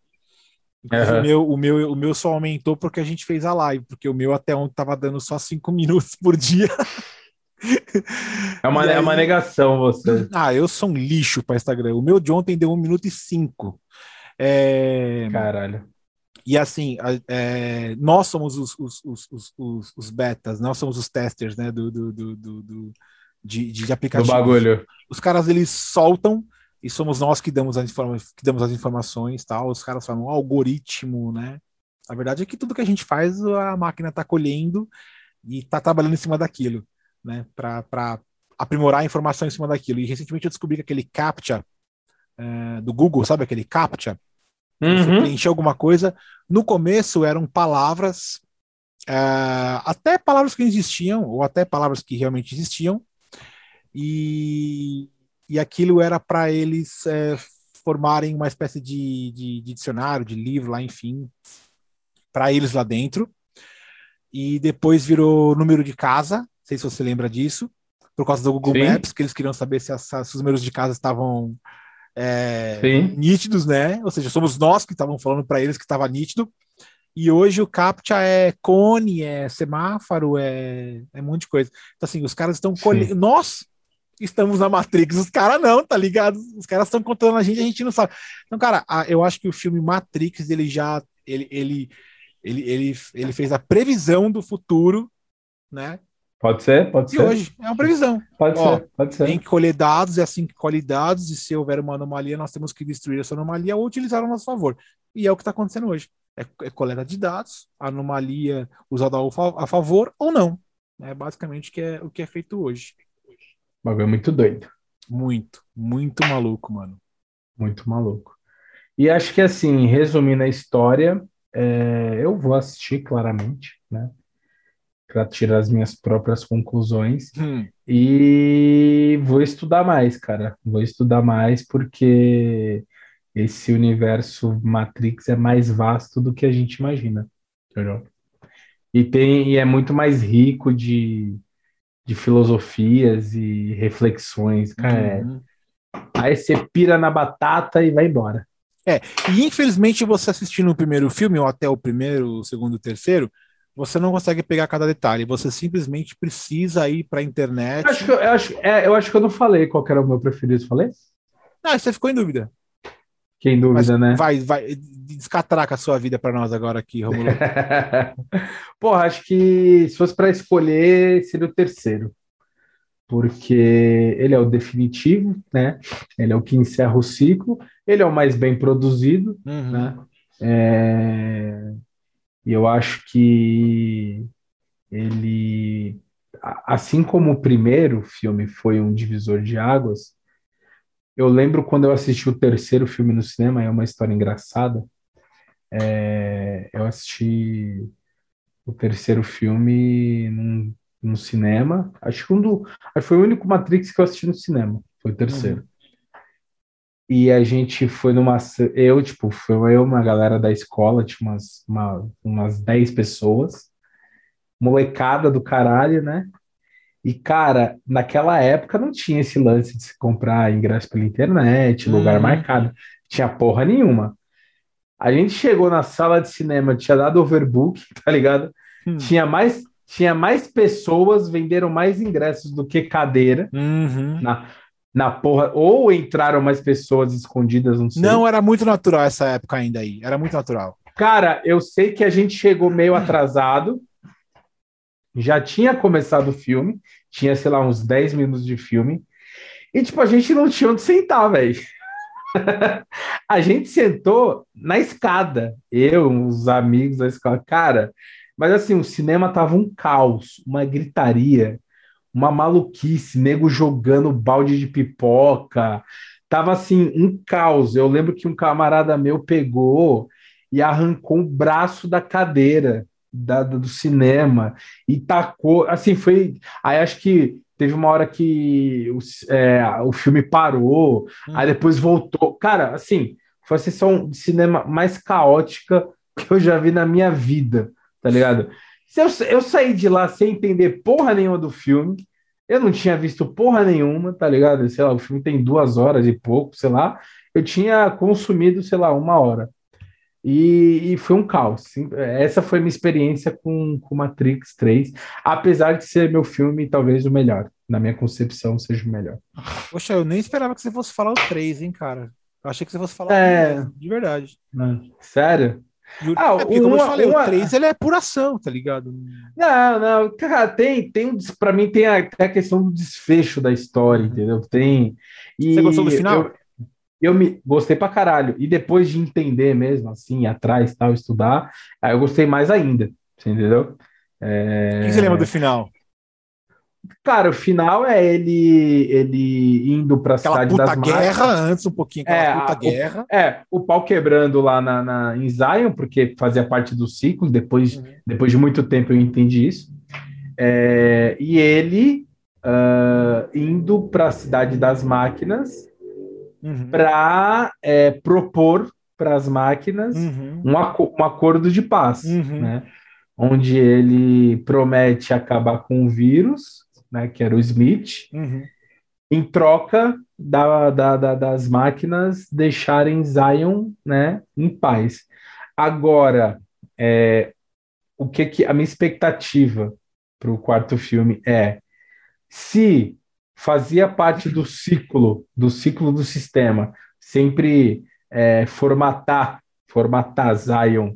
Uhum. O, meu, o, meu, o meu só aumentou porque a gente fez a live, porque o meu até ontem tava dando só cinco minutos por dia. É uma, aí... é uma negação você. Ah, eu sou um lixo para Instagram. O meu de ontem deu um minuto e cinco. É... Caralho. E assim, é... nós somos os, os, os, os, os betas, nós somos os testers né, do, do, do, do de, de aplicativo. Do bagulho. Os caras eles soltam e somos nós que damos, as que damos as informações, tal. Os caras falam algoritmo, né? A verdade é que tudo que a gente faz, a máquina está colhendo e está trabalhando em cima daquilo, né? Para aprimorar a informação em cima daquilo. E recentemente eu descobri que aquele CAPTCHA é, do Google, sabe aquele CAPTCHA? Uhum. Você preencher alguma coisa. No começo eram palavras, é, até palavras que existiam, ou até palavras que realmente existiam, e e aquilo era para eles é, formarem uma espécie de, de, de, dicionário, de livro lá, enfim, para eles lá dentro. E depois virou número de casa, não sei se você lembra disso, por causa do Google Sim. Maps, que eles queriam saber se, as, se os números de casa estavam é, nítidos, né? Ou seja, somos nós que estavam falando para eles que estava nítido. E hoje o CAPTCHA é cone, é semáforo, é, é um monte de coisa. Então, assim, os caras estão colhendo. Nós estamos na Matrix. Os caras não, tá ligado? Os caras estão contando a gente, a gente não sabe. Então, cara, eu acho que o filme Matrix, ele já ele, ele, ele, ele, ele fez a previsão do futuro, né? Pode ser, pode e ser. hoje é uma previsão. Pode Ó, ser, pode ser. Tem que colher dados, é assim que colhe dados, e se houver uma anomalia, nós temos que destruir essa anomalia ou utilizar a nosso favor. E é o que está acontecendo hoje. é, é coleta de dados, anomalia usada a favor ou não. É basicamente que é, o que é feito hoje. O bagulho é muito doido. Muito, muito maluco, mano. Muito maluco. E acho que assim, resumindo a história, é, eu vou assistir claramente, né? Para tirar as minhas próprias conclusões. Hum. E vou estudar mais, cara. Vou estudar mais porque esse universo Matrix é mais vasto do que a gente imagina. Entendeu? E, tem, e é muito mais rico de, de filosofias e reflexões. Cara, uhum. é, aí você pira na batata e vai embora. É, e infelizmente você assistindo o primeiro filme, ou até o primeiro, o segundo, o terceiro, você não consegue pegar cada detalhe, você simplesmente precisa ir para a internet. Eu acho, que, eu, acho, é, eu acho que eu não falei qual era o meu preferido, falei? Ah, você ficou em dúvida. Quem dúvida, Mas né? Vai, vai, descatraca a sua vida para nós agora aqui, Romulo. Porra, acho que se fosse para escolher, seria o terceiro. Porque ele é o definitivo, né? Ele é o que encerra o ciclo, ele é o mais bem produzido, uhum. né? É... E eu acho que ele, assim como o primeiro filme foi um divisor de águas, eu lembro quando eu assisti o terceiro filme no cinema, é uma história engraçada. É, eu assisti o terceiro filme num, no cinema. Acho que, um do, foi o único Matrix que eu assisti no cinema. Foi o terceiro. Uhum. E a gente foi numa. Eu, tipo, foi eu, uma galera da escola, tinha umas, uma, umas 10 pessoas. Molecada do caralho, né? E, cara, naquela época não tinha esse lance de se comprar ingresso pela internet, lugar hum. marcado. Tinha porra nenhuma. A gente chegou na sala de cinema, tinha dado overbook, tá ligado? Hum. Tinha mais tinha mais pessoas, venderam mais ingressos do que cadeira uhum. na, na porra. Ou entraram mais pessoas escondidas, não sei. Não, era muito natural essa época ainda aí. Era muito natural. Cara, eu sei que a gente chegou meio atrasado já tinha começado o filme, tinha, sei lá, uns 10 minutos de filme, e, tipo, a gente não tinha onde sentar, velho. a gente sentou na escada, eu, os amigos da escola, cara, mas assim, o cinema tava um caos, uma gritaria, uma maluquice, nego jogando balde de pipoca, tava assim, um caos. Eu lembro que um camarada meu pegou e arrancou o braço da cadeira da, do cinema e tacou. Assim, foi. Aí acho que teve uma hora que o, é, o filme parou, hum. aí depois voltou. Cara, assim, foi a sessão de cinema mais caótica que eu já vi na minha vida, tá ligado? Eu, eu saí de lá sem entender porra nenhuma do filme. Eu não tinha visto porra nenhuma, tá ligado? Sei lá, o filme tem duas horas e pouco, sei lá. Eu tinha consumido, sei lá, uma hora. E, e, foi um caos. Essa foi minha experiência com, com Matrix 3, apesar de ser meu filme talvez o melhor. Na minha concepção, seja o melhor. Poxa, eu nem esperava que você fosse falar o 3, hein, cara? Eu achei que você fosse falar é... o 3, de verdade. Sério? Ah, é porque, como uma, eu falei, uma... o 3 ele é puração, tá ligado? Não, não, cara, tem, tem para mim tem a, a, questão do desfecho da história, entendeu? Tem. E você gostou do final? Eu, eu me gostei pra caralho. E depois de entender mesmo, assim, atrás, tal, estudar, aí eu gostei mais ainda, entendeu? É... O que você lembra do final? Cara, o final é ele ele indo para a cidade puta das guerra antes um pouquinho aquela é, puta a, guerra. O, é, o pau quebrando lá na, na, em Zion, porque fazia parte do ciclo, depois, uhum. depois de muito tempo eu entendi isso. É, e ele uh, indo para a cidade das máquinas uhum. para é, propor para as máquinas uhum. um, um, acordo de paz, uhum. né? onde ele promete acabar com o vírus, né, que era o Smith, uhum. em troca da, da, da, das máquinas deixarem Zion né, em paz. Agora, é, o que, que a minha expectativa para o quarto filme é se fazia parte do ciclo, do ciclo do sistema, sempre é, formatar, formatar Zion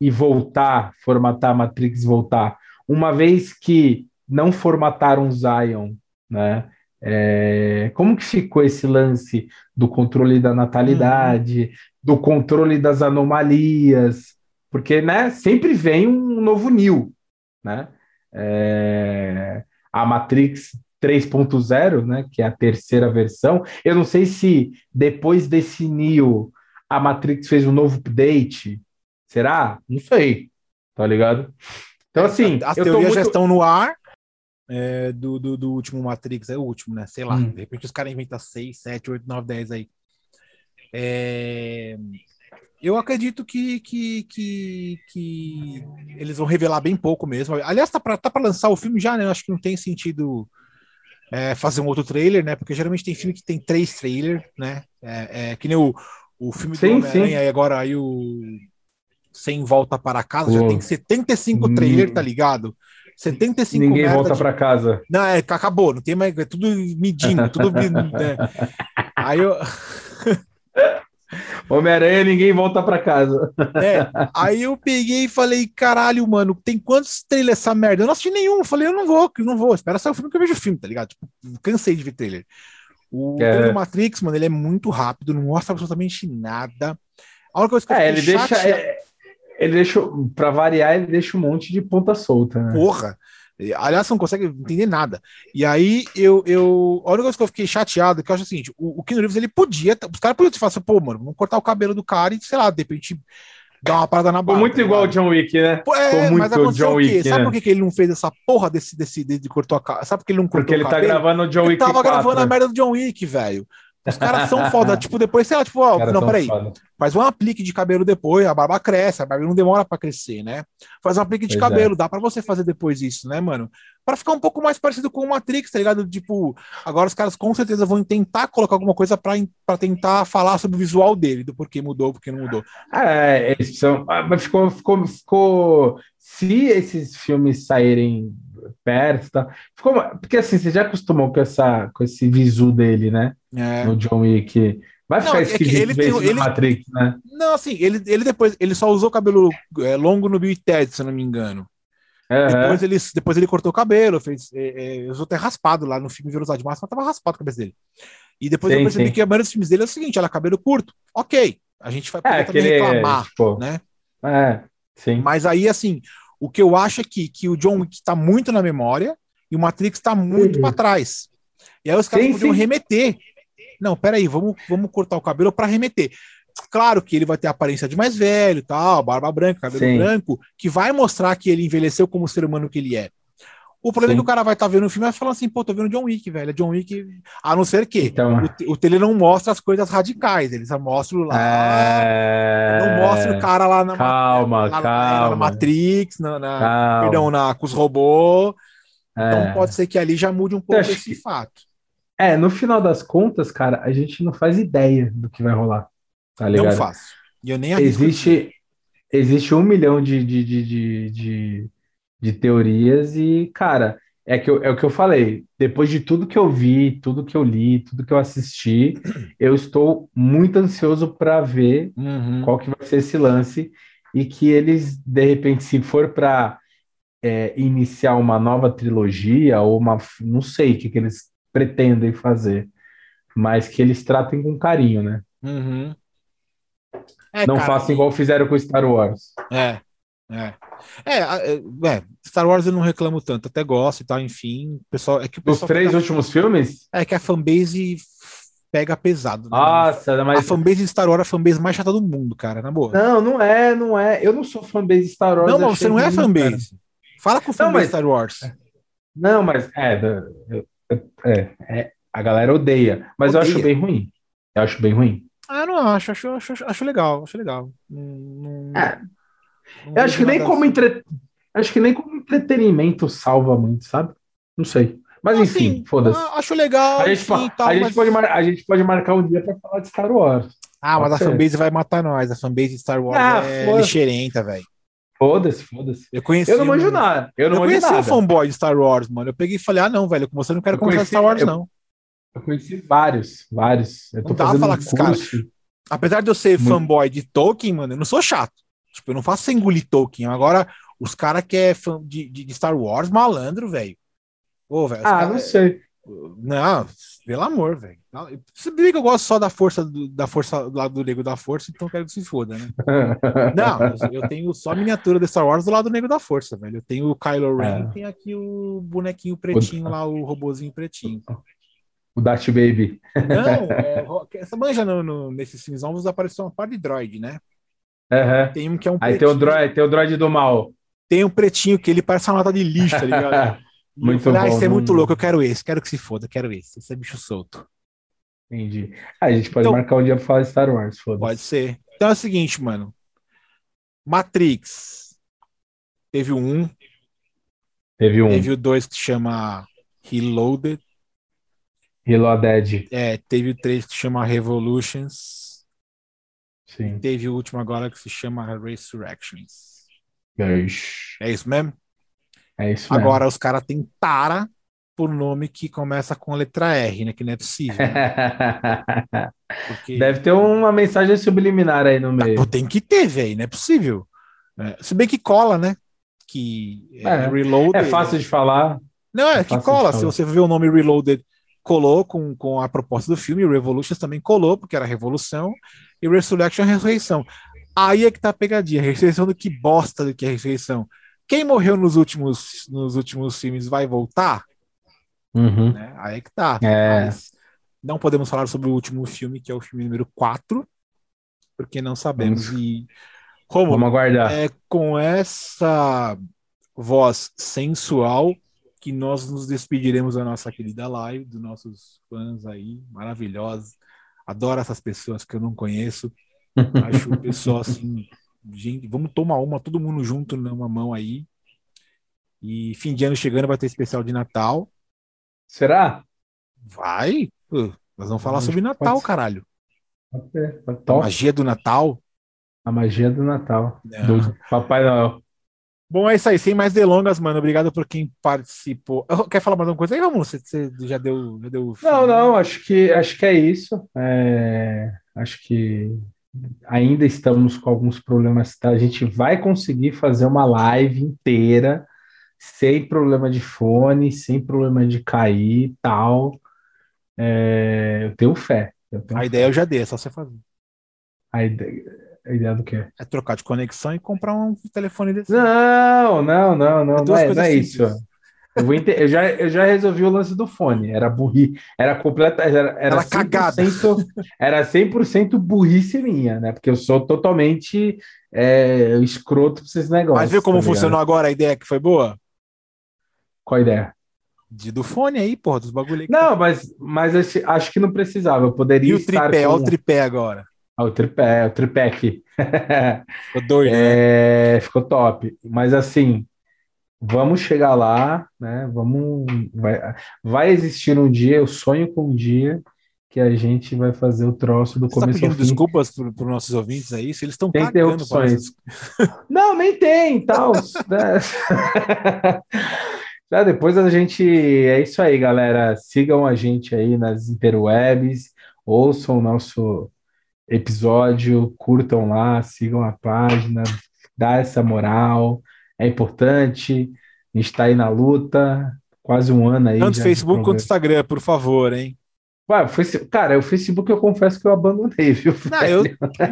e voltar, formatar Matrix voltar. Uma vez que não formataram Zion, né? É, como que ficou esse lance do controle da natalidade, uhum. do controle das anomalias, porque, né, sempre vem um novo Neo, né? É, a Matrix 3.0, né, que é a terceira versão. Eu não sei se depois desse Neo a Matrix fez um novo update. Será? Não sei. Tá ligado? Então, assim. As teorias muito... já estão no ar. É, do, do, do, último Matrix, é o último, né? Sei lá. Hum. De repente os caras inventam 6, 7, 8, 9, 10 aí. É... Eu acredito que, que, que, que, eles vão revelar bem pouco mesmo. Aliás, tá para tá lançar o filme já, né? Eu acho que não tem sentido é, fazer um outro trailer, né? Porque geralmente tem filme que tem três trailers, né? É, é, que nem o, o filme sim, do Homem-Aranha e agora aí o Sem Volta para Casa já tem 75 hum. trailers, tá ligado? 75 Ninguém volta de... para casa. Não, é, acabou, não tem mais, é tudo medindo, tudo. né? Aí eu. Homem-Aranha, ninguém volta para casa. É, aí eu peguei e falei, caralho, mano, tem quantos trailers essa merda? Eu não assisti nenhum. falei, eu não vou, eu não vou. Espera sair o filme que eu vejo o filme, tá ligado? Tipo, cansei de ver trailer. O é. Matrix, mano, ele é muito rápido, não mostra absolutamente nada. A única coisa que eu é, ele deixa, é, ele deixa, pra variar, ele deixa um monte de ponta solta, né? Porra! Aliás, não consegue entender nada. E aí, eu, eu. A única coisa que eu fiquei chateado é que eu acho o seguinte: o, o Keanu Reeves ele podia. Os caras podiam falar assim, pô, mano, vamos cortar o cabelo do cara e, sei lá, de repente dar uma parada na barra. Muito tá igual o John Wick, né? Pô, é, Ficou muito mas John Wick. Sabe né? por que ele não fez essa porra desse, desse, desse de cortou a cara? Sabe por que ele não cortou Porque ele tá gravando o John Wick. Ele tava 4. gravando a merda do John Wick, velho. Os caras são foda. tipo, depois, sei lá, tipo, ó, não, peraí. Foda. Faz um aplique de cabelo depois, a barba cresce, a barba não demora para crescer, né? Faz um aplique de pois é. cabelo, é. dá para você fazer depois isso, né, mano? Para ficar um pouco mais parecido com o Matrix, tá ligado? Tipo, agora os caras com certeza vão tentar colocar alguma coisa para tentar falar sobre o visual dele, do porquê mudou, porquê não mudou. É, eles são, ah, mas ficou, ficou, ficou. Se esses filmes saírem perto, tá? Ficou, porque assim, você já acostumou com, essa, com esse visu dele, né? É. No John Wick. Vai ficar não, esquisito é ele tem, ele, Matrix, né? Não, assim, ele, ele depois ele só usou cabelo é, longo no Bill Ted, se eu não me engano. Uhum. Depois, ele, depois ele cortou o cabelo, fez, é, é, usou até raspado lá no filme Velocidade Máxima, tava raspado a cabeça dele. E depois sim, eu percebi sim. que a maioria dos filmes dele é o seguinte: ela cabelo curto, ok, a gente vai poder é, também reclamar, tipo, né? É, sim. Mas aí, assim, o que eu acho é que, que o John Wick está muito na memória e o Matrix está muito uhum. para trás. E aí os caras sim, podiam remeter. Não, peraí, vamos, vamos cortar o cabelo para remeter. Claro que ele vai ter a aparência de mais velho, tal, barba branca, cabelo sim. branco, que vai mostrar que ele envelheceu como ser humano que ele é. O problema Sim. é que o cara vai estar tá vendo o filme e vai falar assim, pô, tô vendo John Wick, velho. É John Wick. A não ser que então... o, o tele não mostra as coisas radicais, eles mostram lá. É... Não mostra o cara lá na, calma, lá, calma. na Matrix, na, na calma. perdão, na, com os robôs. Então é... Então pode ser que ali já mude um pouco esse que... fato. É, no final das contas, cara, a gente não faz ideia do que vai rolar. Tá ligado? Não faço. E eu nem existe, existe um milhão de, de, de, de, de teorias e, cara, é, que eu, é o que eu falei. Depois de tudo que eu vi, tudo que eu li, tudo que eu assisti, eu estou muito ansioso para ver uhum. qual que vai ser esse lance e que eles, de repente, se for para é, iniciar uma nova trilogia ou uma, não sei o que, que eles pretendem fazer, mas que eles tratem com carinho, né? Uhum. É, não cara, façam igual fizeram com Star Wars. É, é. É, é, é, Star Wars eu não reclamo tanto, até gosto e tal, enfim. Pessoal, é que Os três últimos filmes? É que a fanbase pega pesado. Né? Nossa, mas... A fanbase de Star Wars é a fanbase mais chata do mundo, cara, na boa. Não, não é, não é. Eu não sou fanbase de Star Wars. Não, mas você não é fanbase. Cara. Fala com o fanbase mas... Star Wars. Não, mas é, é, é, a galera odeia, mas odeia. eu acho bem ruim. Eu acho bem ruim. Ah, eu não acho, acho, acho, acho legal, acho legal. Não, não... É. Eu acho que nem como entre... acho que nem como entretenimento salva muito, sabe? Não sei. Mas enfim, assim, foda-se. Acho legal. A gente, sim, tal, a, gente pode mar... a gente pode marcar um dia pra falar de Star Wars. Ah, mas Pode a fanbase vai matar nós. A fanbase de Star Wars ah, é lixeirenta, velho. Foda-se, foda-se. Eu conheci. Eu não manjo nada. Eu não eu conheci nada. um fanboy de Star Wars, mano. Eu peguei e falei, ah, não, velho, com você eu não quero conhecer Star Wars, eu, não. Eu conheci vários, vários. Eu tô não dá fazendo falar um com curso. Cara. Apesar de eu ser Muito. fanboy de Tolkien, mano, eu não sou chato. Tipo, eu não faço sem engolir Tolkien. Agora, os caras que é fã de, de, Star Wars, malandro, velho. Ah, cara... não sei. Não, pelo amor, velho. Se bem que eu gosto só da força do, da força do lado do negro da força, então quero que se foda, né? Não, eu tenho só a miniatura de Star Wars do lado do negro da força, velho. Eu tenho o Kylo Ren, é. tem aqui o bonequinho pretinho o... lá, o robozinho pretinho. O Darth Baby. Não, é, essa manja no, no, nesses filmes novos apareceu uma parte de droid, né? Uhum. Tem um que é um Aí tem o, droid, tem o droid do mal. Tem um pretinho que ele parece uma lata de lixo, tá ligado? muito falei, bom. Ah, esse é muito louco, eu quero esse, quero que se foda, quero esse. Esse é bicho solto. Entendi. Ah, a gente pode então, marcar um dia pra falar de Star Wars, foda Pode ser. Então é o seguinte, mano. Matrix. Teve um. Teve um. Teve o dois que chama Reloaded. Reloaded. É, teve o três que chama Revolutions. Sim. Teve o último agora que se chama Resurrections. É isso mesmo? É isso mesmo. Agora os caras têm tara por nome que começa com a letra R, né? Que não é possível. Né? Porque... Deve ter uma mensagem subliminar aí no meio. Ah, tem que ter, velho, não é possível. É, se bem que cola, né? Que é, é Reloaded. É fácil de falar. Não, é, é que cola. Se você vê o nome Reloaded, colou com, com a proposta do filme. Revolutions também colou, porque era revolução. E Resurrection é ressurreição. Aí é que tá a pegadinha. Ressurreição do que bosta do que é ressurreição. Quem morreu nos últimos, nos últimos filmes vai voltar? Uhum. Né? Aí é que tá. É. Mas não podemos falar sobre o último filme, que é o filme número 4, porque não sabemos. Vamos, e como vamos aguardar. É com essa voz sensual que nós nos despediremos da nossa querida live, dos nossos fãs aí, maravilhosos. Adoro essas pessoas que eu não conheço. Acho o pessoal assim, gente, vamos tomar uma, todo mundo junto numa mão aí. E fim de ano chegando, vai ter especial de Natal. Será? Vai. Pô, nós vamos falar sobre Natal, pode caralho. Pode ser. A magia do Natal. A magia do Natal. Do Papai Noel. Bom, é isso aí. Sem mais delongas, mano. Obrigado por quem participou. Quer falar mais alguma coisa aí, Romulo? Você, você já deu. Já deu não, não. Acho que, acho que é isso. É, acho que ainda estamos com alguns problemas. Tá? A gente vai conseguir fazer uma live inteira sem problema de fone, sem problema de cair tal. É, eu tenho fé. Eu tenho a fé. ideia eu já dei, é só você fazer. A ideia, a ideia do quê? É trocar de conexão e comprar um telefone desse. Não, não, não, não, é não é, não é isso. Eu, vou eu, já, eu já resolvi o lance do fone. Era burri, era completa, era, era 100%, cagada. Era 100% burrice minha, né? Porque eu sou totalmente é, escroto pra esses negócios. Mas viu como tá funcionou agora a ideia que foi boa? Qual a ideia? De, do fone aí, porra, dos bagulho aí. Não, mas, mas acho que não precisava. Eu poderia. E o tripé, com... olha o tripé agora. Ah, o tripé, o tripé aqui. Ficou doido, é, né? Ficou top. Mas assim, vamos chegar lá, né? Vamos. Vai, vai existir um dia, eu sonho com um dia que a gente vai fazer o troço do Você tá começo tá pedindo desculpas para os nossos ouvintes aí, se eles estão tem interrupções. Não, nem tem, tal. né? Já depois a gente. É isso aí, galera. Sigam a gente aí nas interwebs, ouçam o nosso episódio, curtam lá, sigam a página, dá essa moral. É importante. A gente está aí na luta, quase um ano aí. Tanto Facebook quanto Instagram, por favor, hein? Ué, cara, o Facebook eu confesso que eu abandonei, viu? Não, eu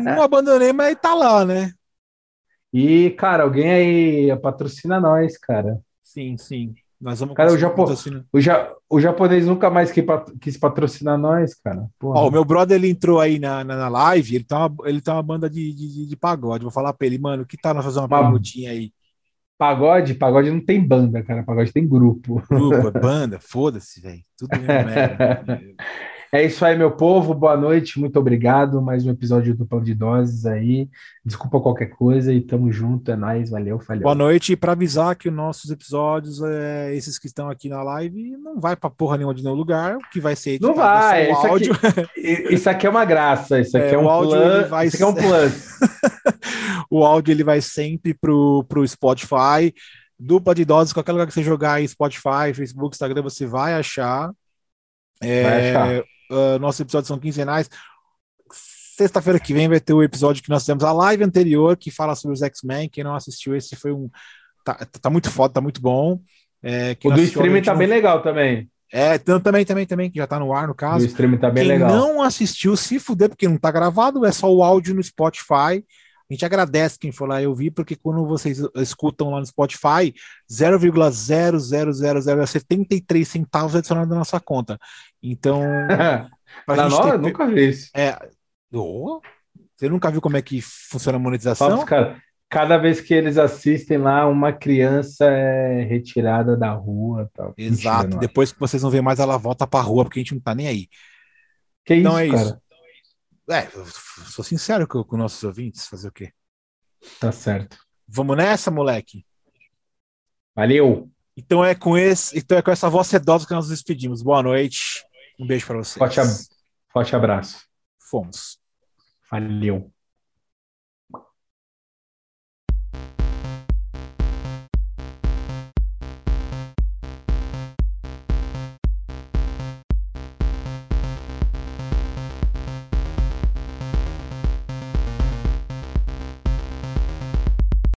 não abandonei, mas tá lá, né? E, cara, alguém aí patrocina nós, cara. Sim, sim. Nós vamos cara, o, Japo... o, ja... o japonês nunca mais quis patrocinar nós, cara. Ó, o meu brother ele entrou aí na, na, na, live, ele tem uma, ele tem uma banda de, de, de pagode. Vou falar pra ele, mano, que tá nós fazer uma perguntinha aí? Pagode? Pagode não tem banda, cara. Pagode tem grupo. Grupo, é banda, foda-se, velho. Tudo mesmo, merda. É isso aí, meu povo. Boa noite, muito obrigado. Mais um episódio do Plano de Doses aí. Desculpa qualquer coisa e tamo junto. É nóis, valeu, falhou. Boa noite. E para avisar que os nossos episódios, é, esses que estão aqui na live, não vai pra porra nenhuma de nenhum lugar. O que vai ser Não vai. Isso áudio. Aqui, isso aqui é uma graça. Isso aqui é, é um áudio, plus. Vai... Isso aqui é um plus. o áudio ele vai sempre pro, pro Spotify. Dupla de doses, qualquer lugar que você jogar aí, Spotify, Facebook, Instagram, você vai achar. É, vai achar uh, nossos episódios são quinzenais. Sexta-feira que vem vai ter o episódio que nós temos a live anterior, que fala sobre os X-Men. Quem não assistiu, esse foi um. Tá, tá muito foda, tá muito bom. É, o do streaming tá não... bem legal também. É, também, também, também, que já tá no ar, no caso. O stream tá bem Quem legal. não assistiu, se fuder, porque não tá gravado, é só o áudio no Spotify. A gente agradece quem for lá eu vi, porque quando vocês escutam lá no Spotify, 0,00073 centavos é adicionado na nossa conta. Então. Na gente ter... nunca vi isso. É. Oh, você nunca viu como é que funciona a monetização? Nossa, cara, cada vez que eles assistem lá, uma criança é retirada da rua. Tal. Exato. Mentira, Depois que vocês não vê mais, ela volta pra rua, porque a gente não tá nem aí. Que então isso, é isso. É, eu sou sincero com, com nossos ouvintes, fazer o quê? Tá certo. Vamos nessa, moleque? Valeu! Então é com esse, então é com essa voz sedosa que nós nos despedimos. Boa noite. Um beijo para vocês. Forte, ab forte abraço. Fomos. Valeu.